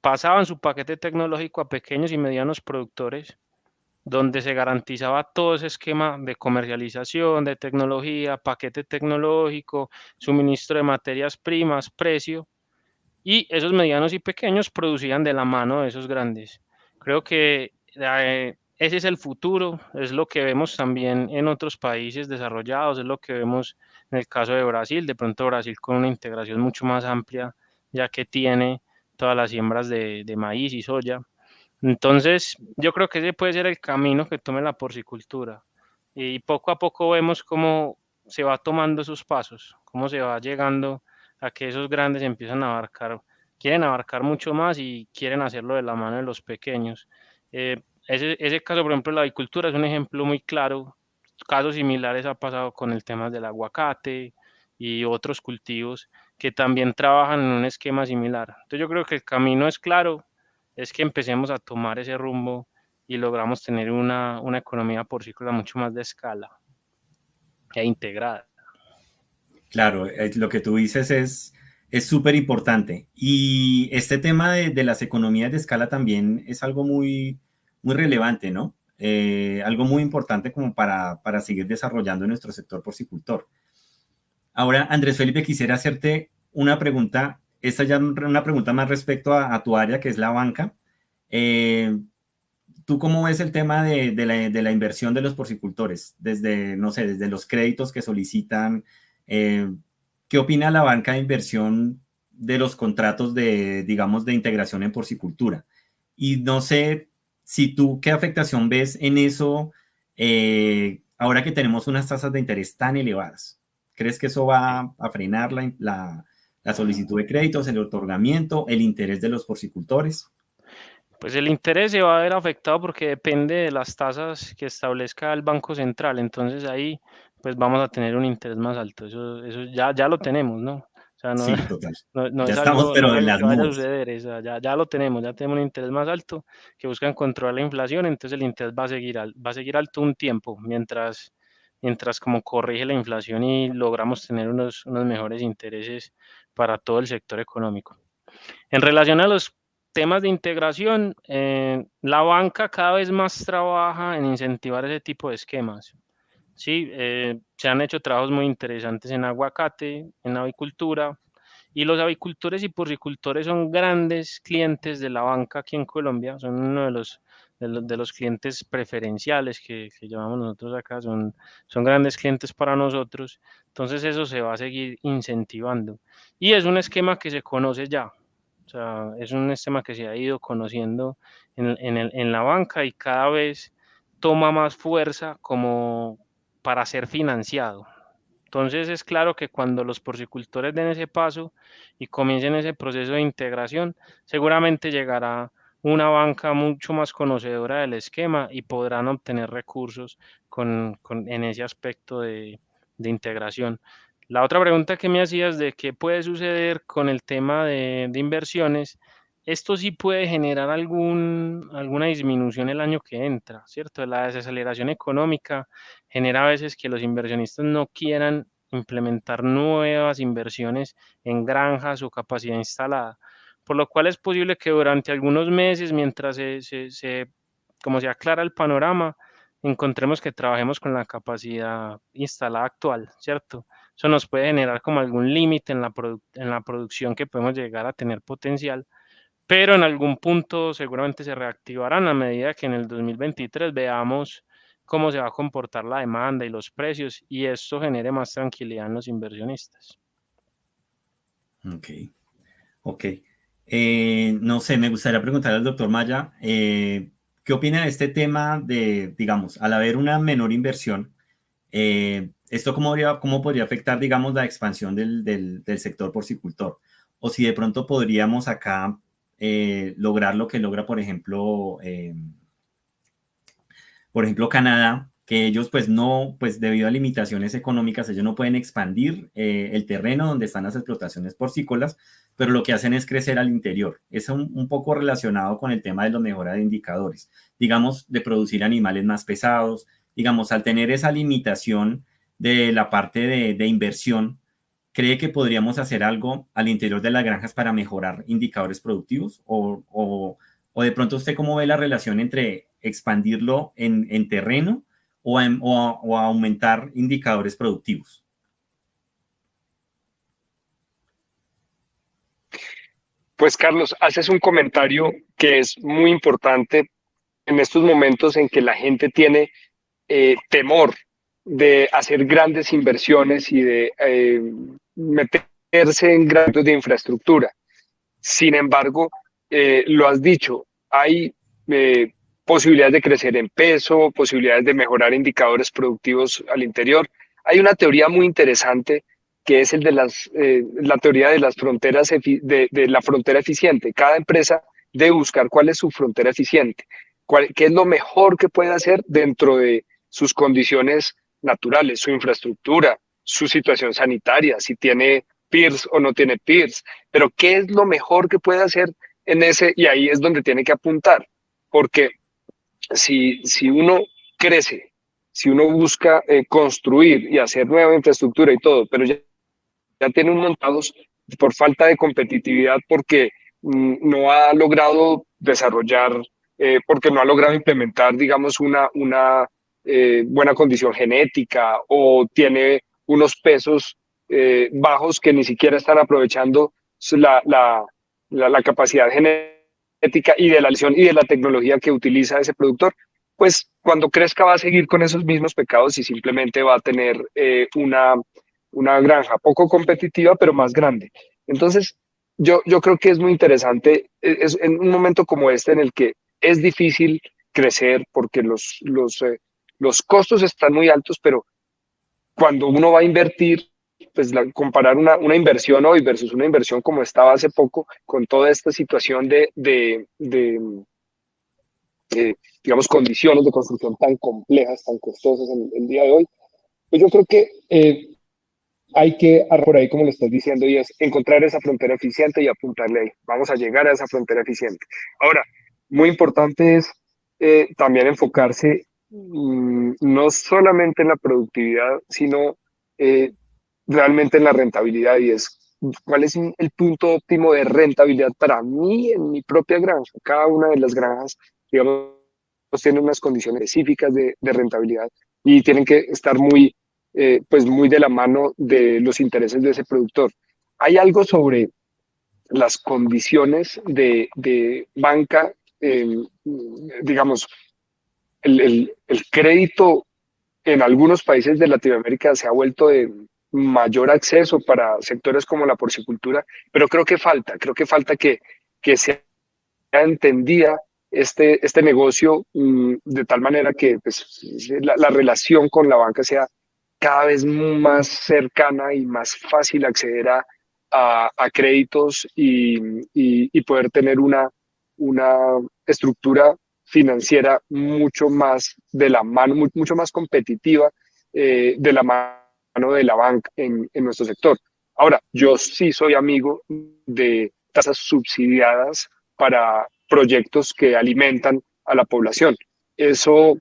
pasaban su paquete tecnológico a pequeños y medianos productores, donde se garantizaba todo ese esquema de comercialización, de tecnología, paquete tecnológico, suministro de materias primas, precio, y esos medianos y pequeños producían de la mano de esos grandes. Creo que eh, ese es el futuro, es lo que vemos también en otros países desarrollados, es lo que vemos en el caso de Brasil, de pronto Brasil con una integración mucho más amplia, ya que tiene todas las siembras de, maíz y soya. Entonces, yo creo que ese puede ser el camino que tome la porcicultura. Y poco a poco vemos cómo se va tomando esos pasos, cómo se va llegando a que esos grandes empiezan a abarcar, quieren abarcar mucho más y quieren hacerlo de la mano de los pequeños. Eh, ese, ese caso, por ejemplo, la avicultura es un ejemplo muy claro. Casos similares ha pasado con el tema del aguacate y otros cultivos que también trabajan en un esquema similar. Entonces yo creo que el camino es claro, es que empecemos a tomar ese rumbo y logramos tener una, una economía porcícola mucho más de escala e integrada. Claro, eh, lo que tú dices es es súper importante. Y este tema de, de, las economías de escala también es algo muy, muy relevante, ¿no? Eh, algo muy importante como para, para seguir desarrollando nuestro sector porcicultor. Ahora, Andrés Felipe, quisiera hacerte una pregunta, esta ya una pregunta más respecto a, tu área, que es la banca. Eh, ¿Tú cómo ves el tema de, de, la, de, la, inversión de los porcicultores? Desde, no sé, desde los créditos que solicitan. Eh, ¿Qué opina la banca de inversión de los contratos de, digamos, de integración en porcicultura? Y no sé si tú qué afectación ves en eso eh, ahora que tenemos unas tasas de interés tan elevadas. ¿Crees que eso va a frenar la, solicitud de créditos, el otorgamiento, el interés de los porcicultores? Pues el interés se va a ver afectado porque depende de las tasas que establezca el Banco Central. Entonces ahí pues vamos a tener un interés más alto. Eso, eso ya, ya lo tenemos, ¿no? Sea, no, sí, total. No, ya estamos, pero en las nubes. ya, ya, lo tenemos, ya tenemos un interés más alto que buscan controlar la inflación, entonces el interés va a seguir, va a seguir alto un tiempo, mientras, mientras como corrige la inflación y logramos tener unos, unos mejores intereses para todo el sector económico. En relación a los temas de integración, eh, la banca cada vez más trabaja en incentivar ese tipo de esquemas. Sí, eh, se han hecho trabajos muy interesantes en aguacate, en avicultura, y los avicultores y porcicultores son grandes clientes de la banca aquí en Colombia, son uno de los, de los, clientes preferenciales que, que, llamamos nosotros acá, son, son grandes clientes para nosotros, entonces eso se va a seguir incentivando. Y es un esquema que se conoce ya, o sea, es un esquema que se ha ido conociendo en, en, el, en la banca y cada vez toma más fuerza como, para ser financiado. Entonces es claro que cuando los porcicultores den ese paso y comiencen ese proceso de integración, seguramente llegará una banca mucho más conocedora del esquema y podrán obtener recursos con, en ese aspecto de, integración. La otra pregunta que me hacías de qué puede suceder con el tema de inversiones esto sí puede generar algún, alguna disminución el año que entra, ¿cierto? La desaceleración económica genera a veces que los inversionistas no quieran implementar nuevas inversiones en granjas o capacidad instalada, por lo cual es posible que durante algunos meses, mientras se, se, como se aclara el panorama, encontremos que trabajemos con la capacidad instalada actual, ¿cierto? Eso nos puede generar como algún límite en, la en la producción que podemos llegar a tener potencial pero en algún punto seguramente se reactivarán a medida que en el 2023 veamos cómo se va a comportar la demanda y los precios y esto genere más tranquilidad en los inversionistas. Ok, ok. Eh, no sé, me gustaría preguntar al doctor Maya, eh, ¿qué opina de este tema de, digamos, al haber una menor inversión, eh, ¿esto cómo, cómo podría afectar, digamos, la expansión del, del sector porcicultor? O si de pronto podríamos acá eh, lograr lo que logra, por ejemplo, eh, por ejemplo, Canadá, que ellos pues no, pues debido a limitaciones económicas, ellos no pueden expandir eh, el terreno donde están las explotaciones porcícolas, pero lo que hacen es crecer al interior. Es un, poco relacionado con el tema de la mejora de indicadores, digamos, de producir animales más pesados, digamos, al tener esa limitación de la parte de, inversión, ¿cree que podríamos hacer algo al interior de las granjas para mejorar indicadores productivos? ¿O, o, de pronto usted cómo ve la relación entre expandirlo en, en terreno o a, aumentar indicadores productivos? Pues Carlos, haces un comentario que es muy importante en estos momentos en que la gente tiene eh, temor de hacer grandes inversiones y de eh, meterse en grados de infraestructura. Sin embargo, eh, lo has dicho, hay posibilidades de crecer en peso, posibilidades de mejorar indicadores productivos al interior. Hay una teoría muy interesante que es el de las, eh, la teoría de las fronteras, de, la frontera eficiente. Cada empresa debe buscar cuál es su frontera eficiente, cuál, qué es lo mejor que puede hacer dentro de sus condiciones naturales, su infraestructura, su situación sanitaria, si tiene PIRS o no tiene PIRS, pero qué es lo mejor que puede hacer en ese, y ahí es donde tiene que apuntar, porque si, si uno crece, si uno busca eh, construir y hacer nueva infraestructura y todo, pero ya, ya tiene un montados por falta de competitividad porque mm, no ha logrado desarrollar, eh, porque no ha logrado implementar, digamos, una, una eh, buena condición genética o tiene unos pesos bajos que ni siquiera están aprovechando la, la, la, la capacidad genética ética y de la lesión y de la tecnología que utiliza ese productor, pues cuando crezca va a seguir con esos mismos pecados y simplemente va a tener eh, una, una granja poco competitiva, pero más grande. Entonces, yo, yo creo que es muy interesante, e, es, en un momento como este en el que es difícil crecer porque los, los, eh, los costos están muy altos, pero cuando uno va a invertir, pues comparar una, una, inversión hoy versus una inversión como estaba hace poco, con toda esta situación de, de, de, digamos, condiciones de construcción tan complejas, tan costosas en el día de hoy, pues yo creo que eh, hay que, por ahí como le estás diciendo, y es encontrar esa frontera eficiente y apuntarle ahí. Vamos a llegar a esa frontera eficiente. Ahora, muy importante es eh, también enfocarse no solamente en la productividad, sino eh, realmente en la rentabilidad y es cuál es el punto óptimo de rentabilidad para mí en mi propia granja. Cada una de las granjas, digamos, tiene unas condiciones específicas de, rentabilidad y tienen que estar muy, eh, pues muy de la mano de los intereses de ese productor. Hay algo sobre las condiciones de, de banca, digamos, el, el, crédito en algunos países de Latinoamérica se ha vuelto de mayor acceso para sectores como la porcicultura, pero creo que falta, creo que falta que, que se entendida este, este negocio mm, de tal manera que pues, la, relación con la banca sea cada vez más cercana y más fácil acceder a, a, créditos y, y, poder tener una, una estructura financiera mucho más de la mano, mucho más competitiva eh, de la mano de la banca en, en nuestro sector. Ahora, yo sí soy amigo de tasas subsidiadas para proyectos que alimentan a la población. Eso,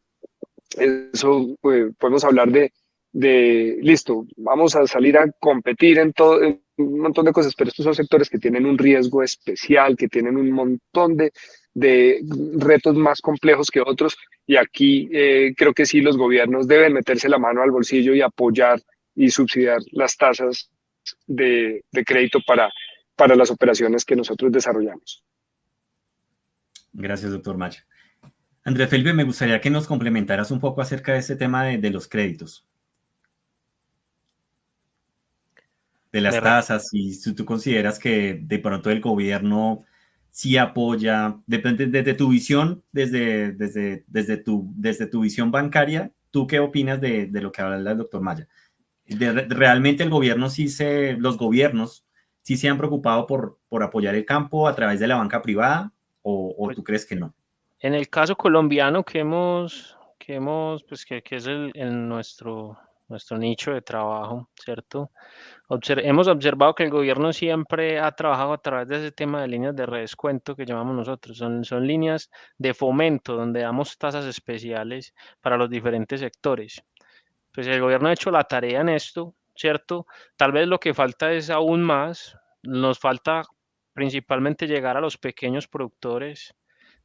eso pues, podemos hablar de, de, listo, vamos a salir a competir en todo, en un montón de cosas, pero estos son sectores que tienen un riesgo especial, que tienen un montón de, de retos más complejos que otros, y aquí eh, creo que sí los gobiernos deben meterse la mano al bolsillo y apoyar y subsidiar las tasas de, crédito para, para las operaciones que nosotros desarrollamos. Gracias, doctor Maya. Andrés Felipe, me gustaría que nos complementaras un poco acerca de este tema de, los créditos. De las tasas, y si tú consideras que de pronto el gobierno sí apoya, depende desde tu visión, desde, desde, desde, tu, desde tu visión bancaria, ¿tú qué opinas de, de lo que habla el doctor Maya? realmente el gobierno sí se, los gobiernos sí se han preocupado por, por apoyar el campo a través de la banca privada o, o pues tú crees que no? En el caso colombiano que hemos, que hemos, pues que, que es el, nuestro, nuestro nicho de trabajo, ¿cierto? Hemos observado que el gobierno siempre ha trabajado a través de ese tema de líneas de redescuento que llamamos nosotros. Son, son líneas de fomento donde damos tasas especiales para los diferentes sectores. Pues el gobierno ha hecho la tarea en esto, ¿cierto? Tal vez lo que falta es aún más. Nos falta principalmente llegar a los pequeños productores,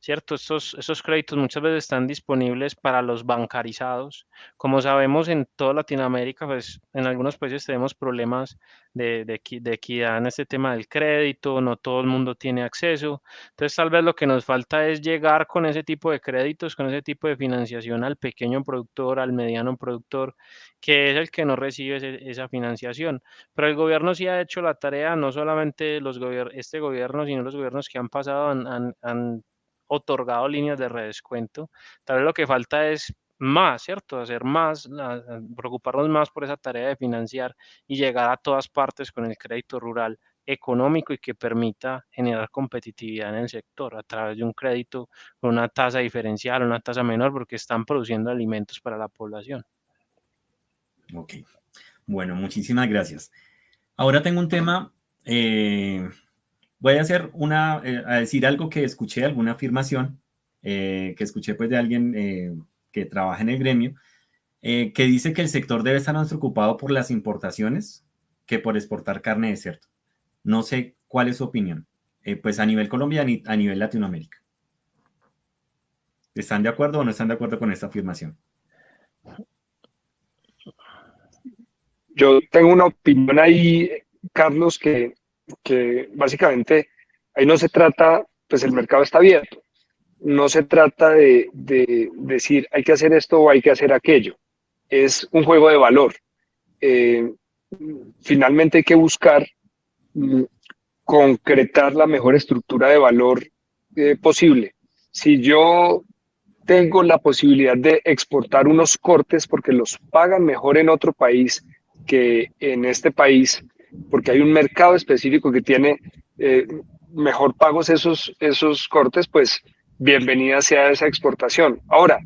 ¿cierto? Estos, estos créditos muchas veces están disponibles para los bancarizados. Como sabemos, en toda Latinoamérica, pues en algunos países tenemos problemas de, de, equidad en este tema del crédito, no todo el mundo tiene acceso. Entonces, tal vez lo que nos falta es llegar con ese tipo de créditos, con ese tipo de financiación al pequeño productor, al mediano productor, que es el que no recibe esa financiación. Pero el gobierno sí ha hecho la tarea, no solamente los este gobierno, sino los gobiernos que han pasado han, han otorgado líneas de redescuento. Tal vez lo que falta es más, ¿cierto? Hacer más, preocuparnos más por esa tarea de financiar y llegar a todas partes con el crédito rural económico y que permita generar competitividad en el sector a través de un crédito con una tasa diferencial, una tasa menor, porque están produciendo alimentos para la población. Ok, bueno, muchísimas gracias. Ahora tengo un tema eh, voy a hacer una, eh, a decir algo que escuché, alguna afirmación eh, que escuché pues de alguien eh, que trabaja en el gremio, que dice que el sector debe estar más preocupado por las importaciones que por exportar carne de cerdo. No sé cuál es su opinión, pues a nivel colombiano y a nivel Latinoamérica. ¿Están de acuerdo o no están de acuerdo con esta afirmación? Yo tengo una opinión ahí, Carlos, que que básicamente ahí no se trata, pues el mercado está abierto, no se trata de, decir hay que hacer esto o hay que hacer aquello, es un juego de valor. Eh, finalmente hay que buscar mm, concretar la mejor estructura de valor eh, posible. Si yo tengo la posibilidad de exportar unos cortes porque los pagan mejor en otro país que en este país, porque hay un mercado específico que tiene eh, mejor pagos esos, esos cortes, pues bienvenida sea esa exportación. Ahora,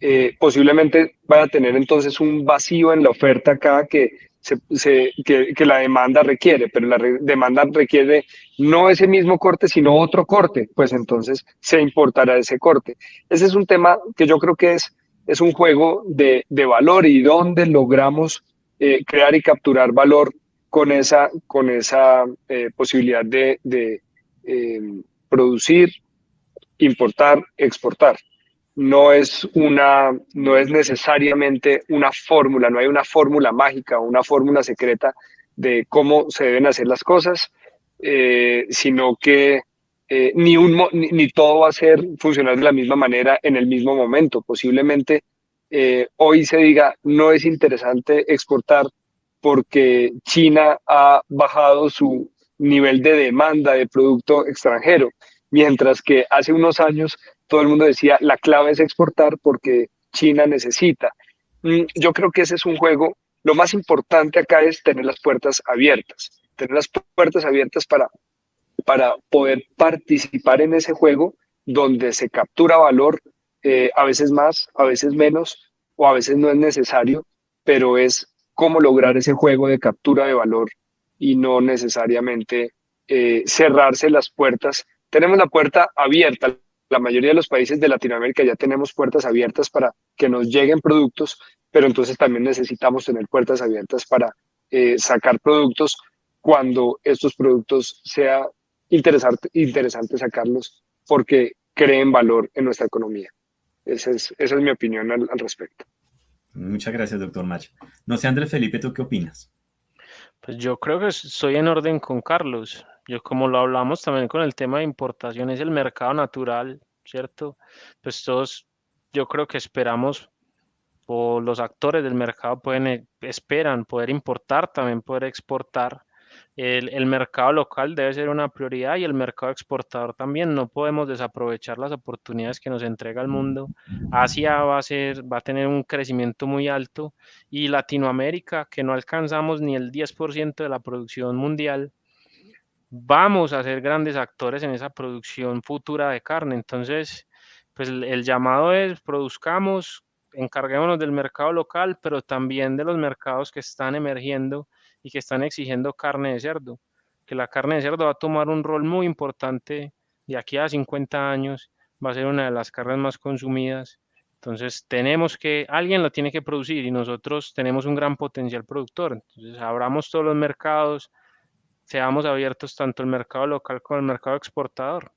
eh, posiblemente vaya a tener entonces un vacío en la oferta acá que, se, que, la demanda requiere, pero la demanda requiere no ese mismo corte, sino otro corte, pues entonces se importará ese corte. Ese es un tema que yo creo que es, es un juego de, de valor y donde logramos eh, crear y capturar valor con esa, con esa eh, posibilidad de, em, producir, importar, exportar. No es, una, no es necesariamente una fórmula, no hay una fórmula mágica o una fórmula secreta de cómo se deben hacer las cosas, eh, sino que eh, ni, un, ni, todo va a ser funcionar de la misma manera en el mismo momento. Posiblemente hoy se diga, no es interesante exportar porque China ha bajado su nivel de demanda de producto extranjero, mientras que hace unos años todo el mundo decía la clave es exportar porque China necesita. Mm, yo creo que ese es un juego, lo más importante acá es tener las puertas abiertas, tener las puertas abiertas para, para poder participar en ese juego donde se captura valor, eh, a veces más, a veces menos, o a veces no es necesario, pero es cómo lograr ese juego de captura de valor y no necesariamente eh, cerrarse las puertas. Tenemos la puerta abierta. La mayoría de los países de Latinoamérica ya tenemos puertas abiertas para que nos lleguen productos, pero entonces también necesitamos tener puertas abiertas para eh, sacar productos cuando estos productos sea interesante, interesante sacarlos porque creen valor en nuestra economía. Esa es, esa es mi opinión al respecto. Muchas gracias, doctor Macho. No sé, Andrés Felipe, ¿tú qué opinas? Pues yo creo que estoy en orden con Carlos. Yo como lo hablamos también con el tema de importación, es el mercado natural, ¿cierto? Pues todos, yo creo que esperamos, o los actores del mercado pueden, eh, esperan poder importar, también poder exportar, el, mercado local debe ser una prioridad y el mercado exportador también. No podemos desaprovechar las oportunidades que nos entrega el mundo. Asia va a, ser, va a tener un crecimiento muy alto y Latinoamérica, que no alcanzamos ni el 10% de la producción mundial, vamos a ser grandes actores en esa producción futura de carne. Entonces, pues el llamado es produzcamos, encarguémonos del mercado local, pero también de los mercados que están emergiendo y que están exigiendo carne de cerdo, que la carne de cerdo va a tomar un rol muy importante de aquí a 50 años, va a ser una de las carnes más consumidas. Entonces tenemos que, alguien lo tiene que producir y nosotros tenemos un gran potencial productor. Entonces abramos todos los mercados, seamos abiertos tanto el mercado local como el mercado exportador.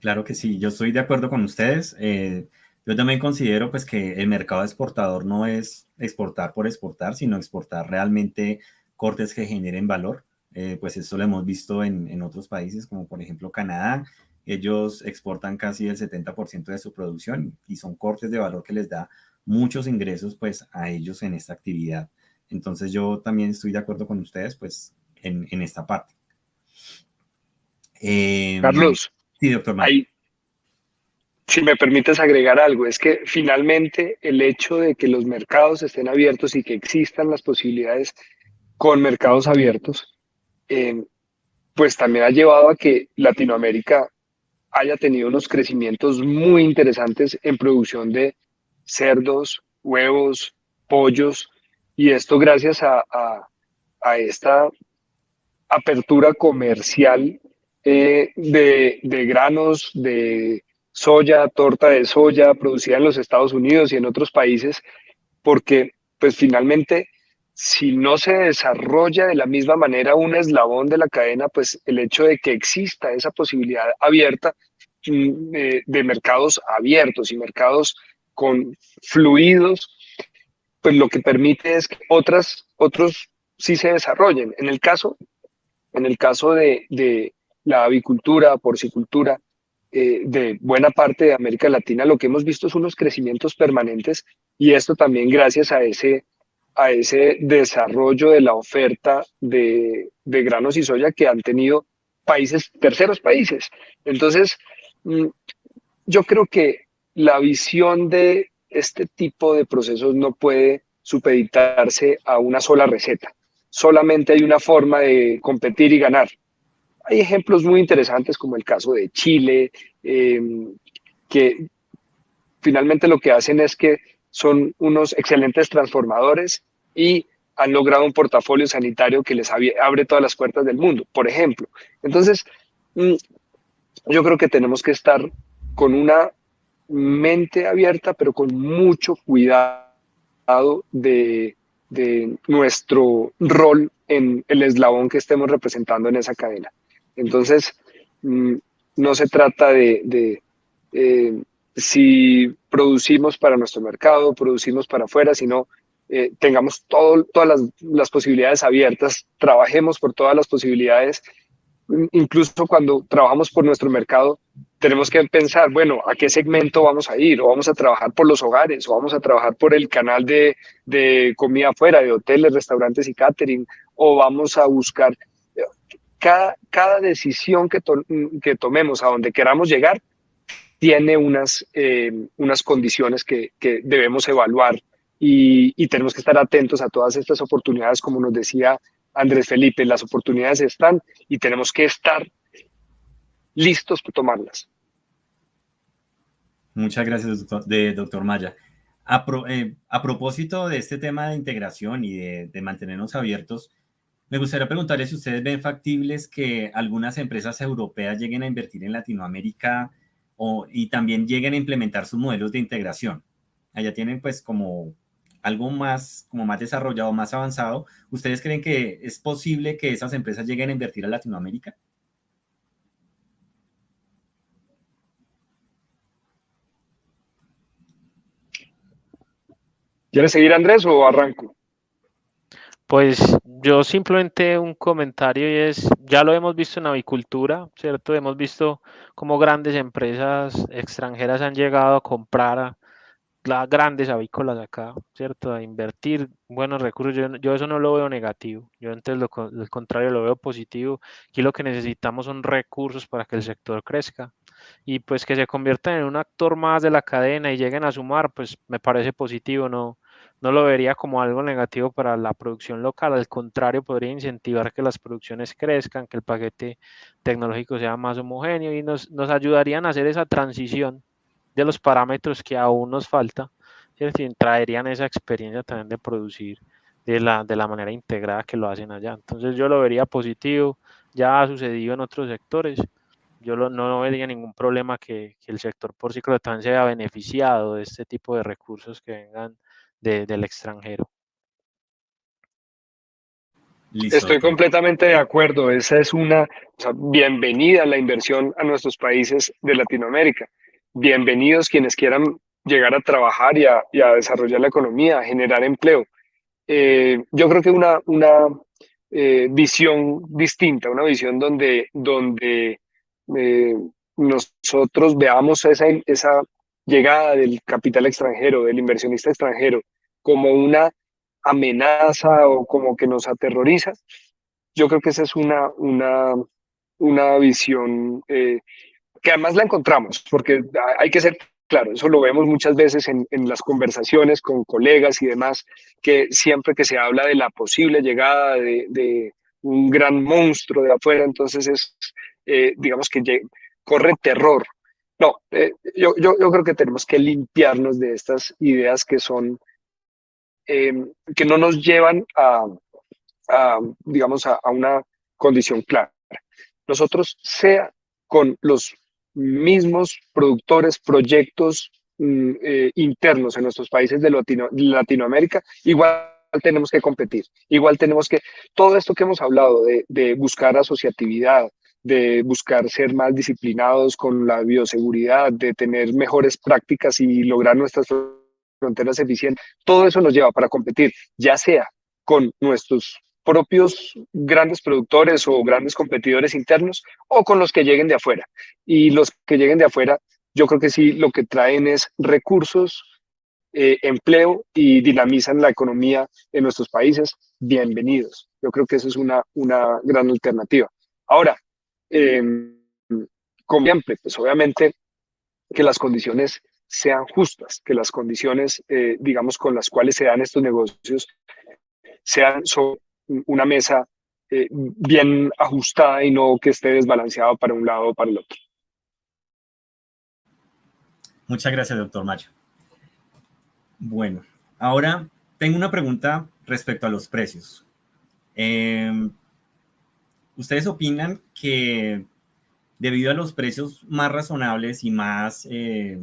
Claro que sí, yo estoy de acuerdo con ustedes. Eh, yo también considero pues que el mercado exportador no es exportar por exportar, sino exportar realmente cortes que generen valor. Eh, pues eso lo hemos visto en, en, otros países, como por ejemplo Canadá. Ellos exportan casi el 70% de su producción y son cortes de valor que les da muchos ingresos pues a ellos en esta actividad. Entonces yo también estoy de acuerdo con ustedes pues en, en esta parte. Eh, Carlos. Sí, doctor. Hay, si me permites agregar algo, es que finalmente el hecho de que los mercados estén abiertos y que existan las posibilidades con mercados abiertos, eh, pues también ha llevado a que Latinoamérica haya tenido unos crecimientos muy interesantes en producción de cerdos, huevos, pollos, y esto gracias a, esta apertura comercial eh, de, de granos, de soya, torta de soya producida en los Estados Unidos y en otros países, porque pues finalmente si no se desarrolla de la misma manera un eslabón de la cadena, pues el hecho de que exista esa posibilidad abierta mm, de, mercados abiertos y mercados con fluidos, pues lo que permite es que otras, otros sí se desarrollen. En el caso, en el caso de, de la avicultura, porcicultura, eh, de buena parte de América Latina, lo que hemos visto son unos crecimientos permanentes y esto también gracias a ese, a ese desarrollo de la oferta de, de granos y soya que han tenido países, terceros países. Entonces, mm, yo creo que la visión de este tipo de procesos no puede supeditarse a una sola receta. Solamente hay una forma de competir y ganar. Hay ejemplos muy interesantes como el caso de Chile, em, que finalmente lo que hacen es que son unos excelentes transformadores y han logrado un portafolio sanitario que les abre todas las puertas del mundo, por ejemplo. Entonces, mm, yo creo que tenemos que estar con una mente abierta, pero con mucho cuidado de, de nuestro rol en el eslabón que estemos representando en esa cadena. Entonces, mm, no se trata de, eh, si producimos para nuestro mercado, producimos para afuera, sino eh, tengamos todas las, posibilidades abiertas, trabajemos por todas las posibilidades. Incluso cuando trabajamos por nuestro mercado, tenemos que pensar, bueno, ¿a qué segmento vamos a ir? ¿O vamos a trabajar por los hogares? ¿O vamos a trabajar por el canal de, de comida afuera, de hoteles, restaurantes y catering? ¿O vamos a buscar cada, decisión que, que, tomemos a donde queramos llegar tiene unas, eh, unas condiciones que, debemos evaluar y, tenemos que estar atentos a todas estas oportunidades, como nos decía Andrés Felipe, las oportunidades están y tenemos que estar listos para tomarlas. Muchas gracias, doctor, de, doctor Maya. A, eh, propósito de este tema de integración y de, de mantenernos abiertos, me gustaría preguntarle si ustedes ven factibles que algunas empresas europeas lleguen a invertir en Latinoamérica o, y también lleguen a implementar sus modelos de integración. Allá tienen pues como algo más, como más desarrollado, más avanzado. ¿Ustedes creen que es posible que esas empresas lleguen a invertir a Latinoamérica? ¿Quieres seguir Andrés o arranco? Pues yo simplemente un comentario y es, ya lo hemos visto en avicultura, ¿cierto? Hemos visto cómo grandes empresas extranjeras han llegado a comprar grandes avícolas acá, ¿cierto? A invertir buenos recursos. Yo, yo eso no lo veo negativo. Yo antes lo, lo contrario lo veo positivo. Aquí lo que necesitamos son recursos para que el sector crezca y pues que se conviertan en un actor más de la cadena y lleguen a sumar, pues me parece positivo, no, no lo vería como algo negativo para la producción local, al contrario, podría incentivar que las producciones crezcan, que el paquete tecnológico sea más homogéneo y nos, nos ayudarían a hacer esa transición de los parámetros que aún nos falta, ¿cierto? y traerían esa experiencia también de producir de la, de la manera integrada que lo hacen allá. Entonces yo lo vería positivo, ya ha sucedido en otros sectores yo no vería ningún problema que, el sector por también sea beneficiado de este tipo de recursos que vengan del extranjero. Estoy completamente de acuerdo. Esa es una bienvenida a la inversión a nuestros países de Latinoamérica. Bienvenidos quienes quieran llegar a trabajar y a, desarrollar la economía, a generar empleo. Eh, yo creo que una, una eh, visión distinta, una visión donde, donde eh, nosotros veamos esa, esa llegada del capital extranjero, del inversionista extranjero, como una amenaza o como que nos aterroriza, yo creo que esa es una, una, una visión eh, que además la encontramos, porque hay que ser claro, eso lo vemos muchas veces en, en, las conversaciones con colegas y demás, que siempre que se habla de la posible llegada de, de un gran monstruo de afuera, entonces es eh, digamos que corre terror. No, eh, yo, yo, yo, creo que tenemos que limpiarnos de estas ideas que son, em, que no nos llevan a, digamos, a, una condición clara. Nosotros, sea con los mismos productores, proyectos mm, eh, internos en nuestros países de Latinoamérica, igual tenemos que competir, igual tenemos que, todo esto que hemos hablado de, de buscar asociatividad, de buscar ser más disciplinados con la bioseguridad, de tener mejores prácticas y lograr nuestras fronteras eficientes. Todo eso nos lleva para competir, ya sea con nuestros propios grandes productores o grandes competidores internos o con los que lleguen de afuera. Y los que lleguen de afuera, yo creo que sí, lo que traen es recursos, eh, empleo y dinamizan la economía en nuestros países. Bienvenidos. Yo creo que eso es una, una gran alternativa. Ahora, eh, como siempre, pues obviamente que las condiciones sean justas, que las condiciones, eh, digamos, con las cuales se dan estos negocios sean sobre una mesa eh, bien ajustada y no que esté desbalanceado para un lado o para el otro. Muchas gracias, doctor Macho. Bueno, ahora tengo una pregunta respecto a los precios. Eh, ¿Ustedes opinan que debido a los precios más razonables y más, eh,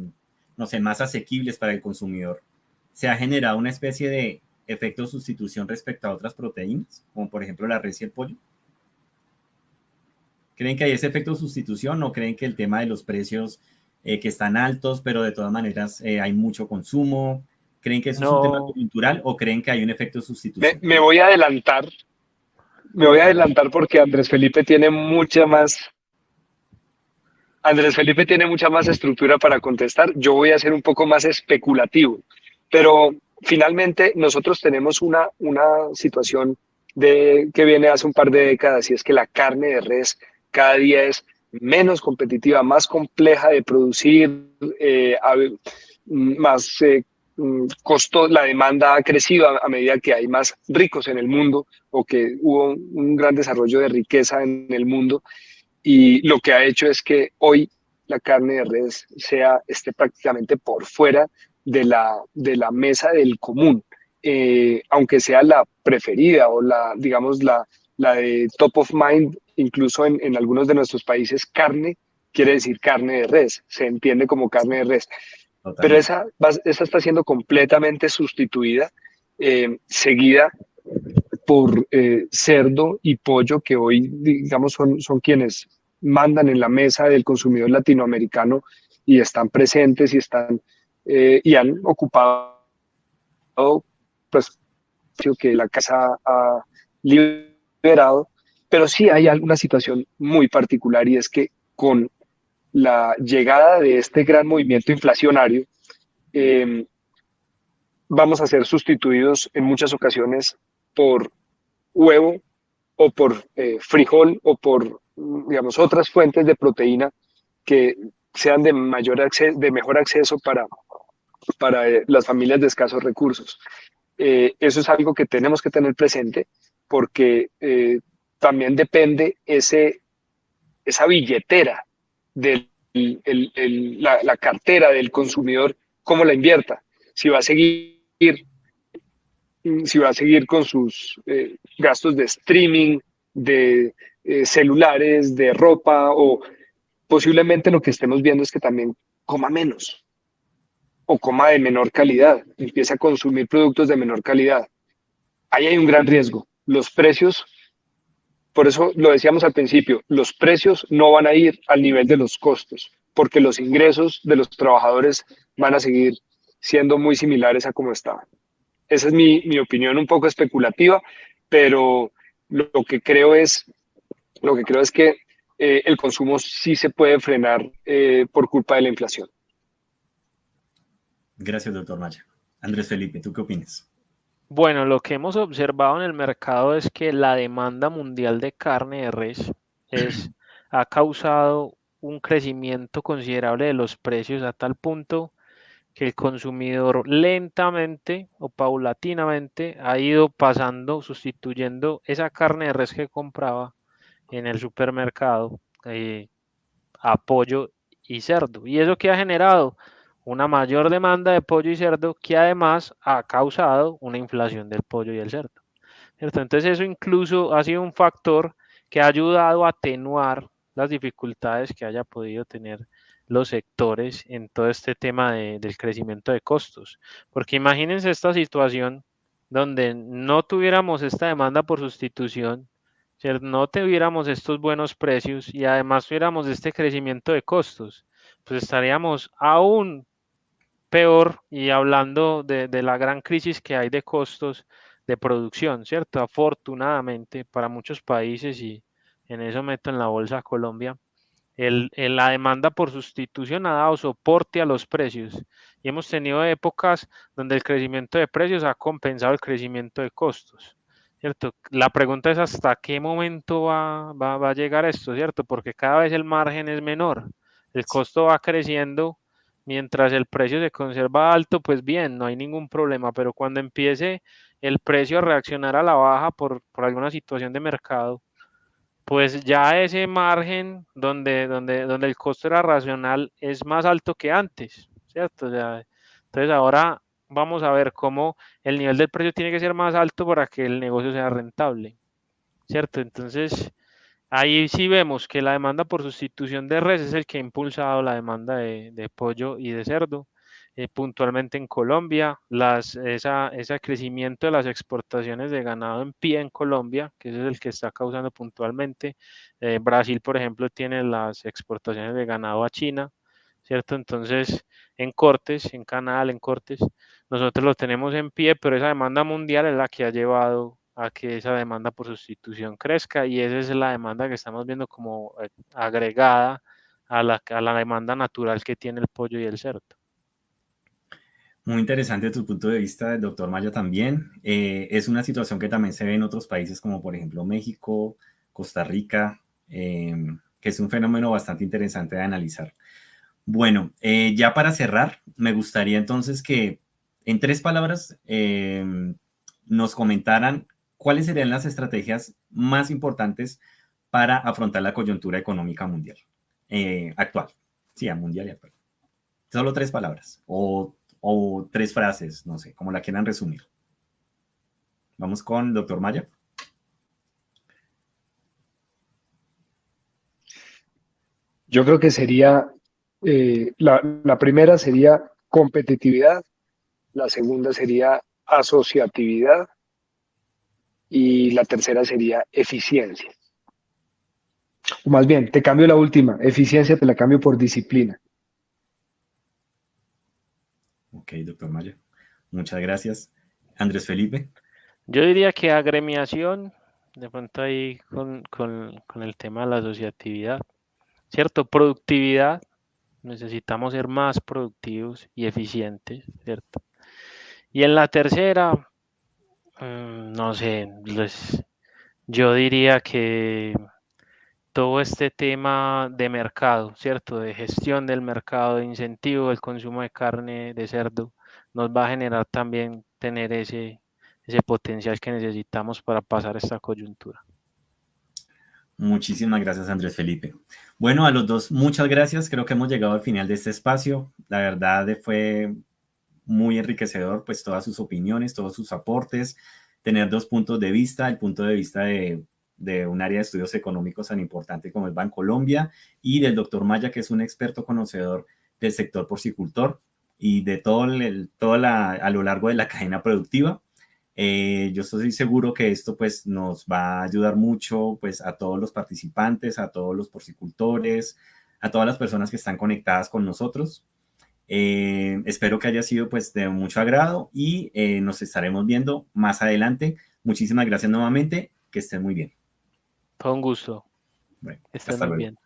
no sé, más asequibles para el consumidor, se ha generado una especie de efecto de sustitución respecto a otras proteínas, como por ejemplo la res y el pollo? ¿Creen que hay ese efecto de sustitución o creen que el tema de los precios eh, que están altos, pero de todas maneras eh, hay mucho consumo? ¿Creen que eso es un tema cultural o creen que hay un efecto de sustitución? me voy a adelantar me voy a adelantar porque Andrés Felipe tiene mucha más. Andrés Felipe tiene mucha más estructura para contestar. Yo voy a ser un poco más especulativo, pero finalmente nosotros tenemos una, una situación de, que viene hace un par de décadas y es que la carne de res cada día es menos competitiva, más compleja de producir, eh, más eh, Mm, costo, la demanda ha crecido a, medida que hay más ricos en el mundo o que hubo un, gran desarrollo de riqueza en el mundo. Y lo que ha hecho es que hoy la carne de res sea esté prácticamente por fuera de la, de la mesa del común, eh, aunque sea la preferida o la, digamos, la, la de top of mind, incluso en, en algunos de nuestros países, carne quiere decir carne de res, se entiende como carne de res. Pero esa, esa está siendo completamente sustituida, eh, seguida por eh, cerdo y pollo, que hoy, digamos, son, son quienes mandan en la mesa del consumidor latinoamericano y están presentes y están eh, y han ocupado pues que la casa ha liberado. Pero sí hay alguna situación muy particular y es que con la llegada de este gran movimiento inflacionario, em, vamos a ser sustituidos en muchas ocasiones por huevo o por eh, frijol o por, digamos, otras fuentes de proteína que sean de, mayor de mejor acceso para, para eh, las familias de escasos recursos. Eh, eso es algo que tenemos que tener presente porque también depende ese, esa billetera de la, la, cartera del consumidor, cómo la invierta. Si va a seguir si va a seguir con sus eh, gastos de streaming, de eh, celulares, de ropa, o posiblemente lo que estemos viendo es que también coma menos o coma de menor calidad, empiece a consumir productos de menor calidad. Ahí hay un gran riesgo. Los precios, por eso lo decíamos al principio, los precios no van a ir al nivel de los costos, porque los ingresos de los trabajadores van a seguir siendo muy similares a como estaban. Esa es mi, mi opinión un poco especulativa, pero lo, que creo es, lo que creo es que eh, el consumo sí se puede frenar eh, por culpa de la inflación. Gracias, doctor Maya. Andrés Felipe, ¿tú qué opinas? Bueno, lo que hemos observado en el mercado es que la demanda mundial de carne de res es, ha causado un crecimiento considerable de los precios a tal punto que el consumidor lentamente o paulatinamente ha ido pasando, sustituyendo esa carne de res que compraba en el supermercado eh, a pollo y cerdo. Y eso que ha generado una mayor demanda de pollo y cerdo que además ha causado una inflación del pollo y el cerdo. Entonces eso incluso ha sido un factor que ha ayudado a atenuar las dificultades que haya podido tener los sectores en todo este tema del crecimiento de costos. Porque imagínense esta situación donde no tuviéramos esta demanda por sustitución, no tuviéramos estos buenos precios y además tuviéramos este crecimiento de costos, pues estaríamos aún peor y hablando de, de la gran crisis que hay de costos de producción, ¿cierto? Afortunadamente para muchos países y en eso meto en la bolsa Colombia, el, la demanda por sustitución ha dado soporte a los precios y hemos tenido épocas donde el crecimiento de precios ha compensado el crecimiento de costos. ¿cierto? La pregunta es hasta qué momento va, va, a llegar esto, ¿cierto? Porque cada vez el margen es menor, el costo va creciendo mientras el precio se conserva alto, pues bien, no hay ningún problema, pero cuando empiece el precio a reaccionar a la baja por, alguna situación de mercado, pues ya ese margen donde, donde, donde el costo era racional es más alto que antes, ¿cierto? entonces ahora vamos a ver cómo el nivel del precio tiene que ser más alto para que el negocio sea rentable, ¿cierto? Entonces ahí sí vemos que la demanda por sustitución de res es el que ha impulsado la demanda de, pollo y de cerdo. Eh, puntualmente en Colombia, las, esa, ese crecimiento de las exportaciones de ganado en pie en Colombia, que ese es el que está causando puntualmente. Eh, Brasil, por ejemplo, tiene las exportaciones de ganado a China, ¿cierto? Entonces, en cortes, en canal, en cortes, nosotros lo tenemos en pie, pero esa demanda mundial es la que ha llevado a que esa demanda por sustitución crezca y esa es la demanda que estamos viendo como eh, agregada a la, a la demanda natural que tiene el pollo y el cerdo. Muy interesante tu punto de vista, doctor Maya, también. Eh, es una situación que también se ve en otros países como por ejemplo México, Costa Rica, em, que es un fenómeno bastante interesante de analizar. Bueno, eh, ya para cerrar, me gustaría entonces que en tres palabras em, nos comentaran cuáles serían las estrategias más importantes para afrontar la coyuntura económica mundial eh, actual. Sí, mundial y actual. Solo tres palabras o tres frases, no sé, como la quieran resumir. Vamos con doctor Maya. Yo creo que sería, eh, la primera sería competitividad, la segunda sería asociatividad y la tercera sería eficiencia. O más bien, te cambio la última, eficiencia te la cambio por disciplina. Ok, doctor Maya. Muchas gracias. Andrés Felipe. Yo diría que agremiación, de pronto ahí con, el tema de la asociatividad, ¿cierto? Productividad, necesitamos ser más productivos y eficientes, ¿cierto? Y en la tercera, mm, no sé, yo diría que todo este tema de mercado, ¿cierto? De gestión del mercado, de incentivo del consumo de carne de cerdo, nos va a generar también tener ese, ese potencial que necesitamos para pasar esta coyuntura. Muchísimas gracias, Andrés Felipe. Bueno, a los dos, muchas gracias. Creo que hemos llegado al final de este espacio. La verdad fue muy enriquecedor, pues todas sus opiniones, todos sus aportes, tener dos puntos de vista, el punto de vista de, de un área de estudios económicos tan importante como el Banco Colombia y del doctor Maya, que es un experto conocedor del sector porcicultor y de todo, el, toda a lo largo de la cadena productiva. Eh, yo estoy seguro que esto pues nos va a ayudar mucho pues a todos los participantes, a todos los porcicultores, a todas las personas que están conectadas con nosotros. Eh, espero que haya sido pues de mucho agrado y eh, nos estaremos viendo más adelante. Muchísimas gracias nuevamente, que estén muy bien. Fue un gusto. Bueno, hasta muy bien.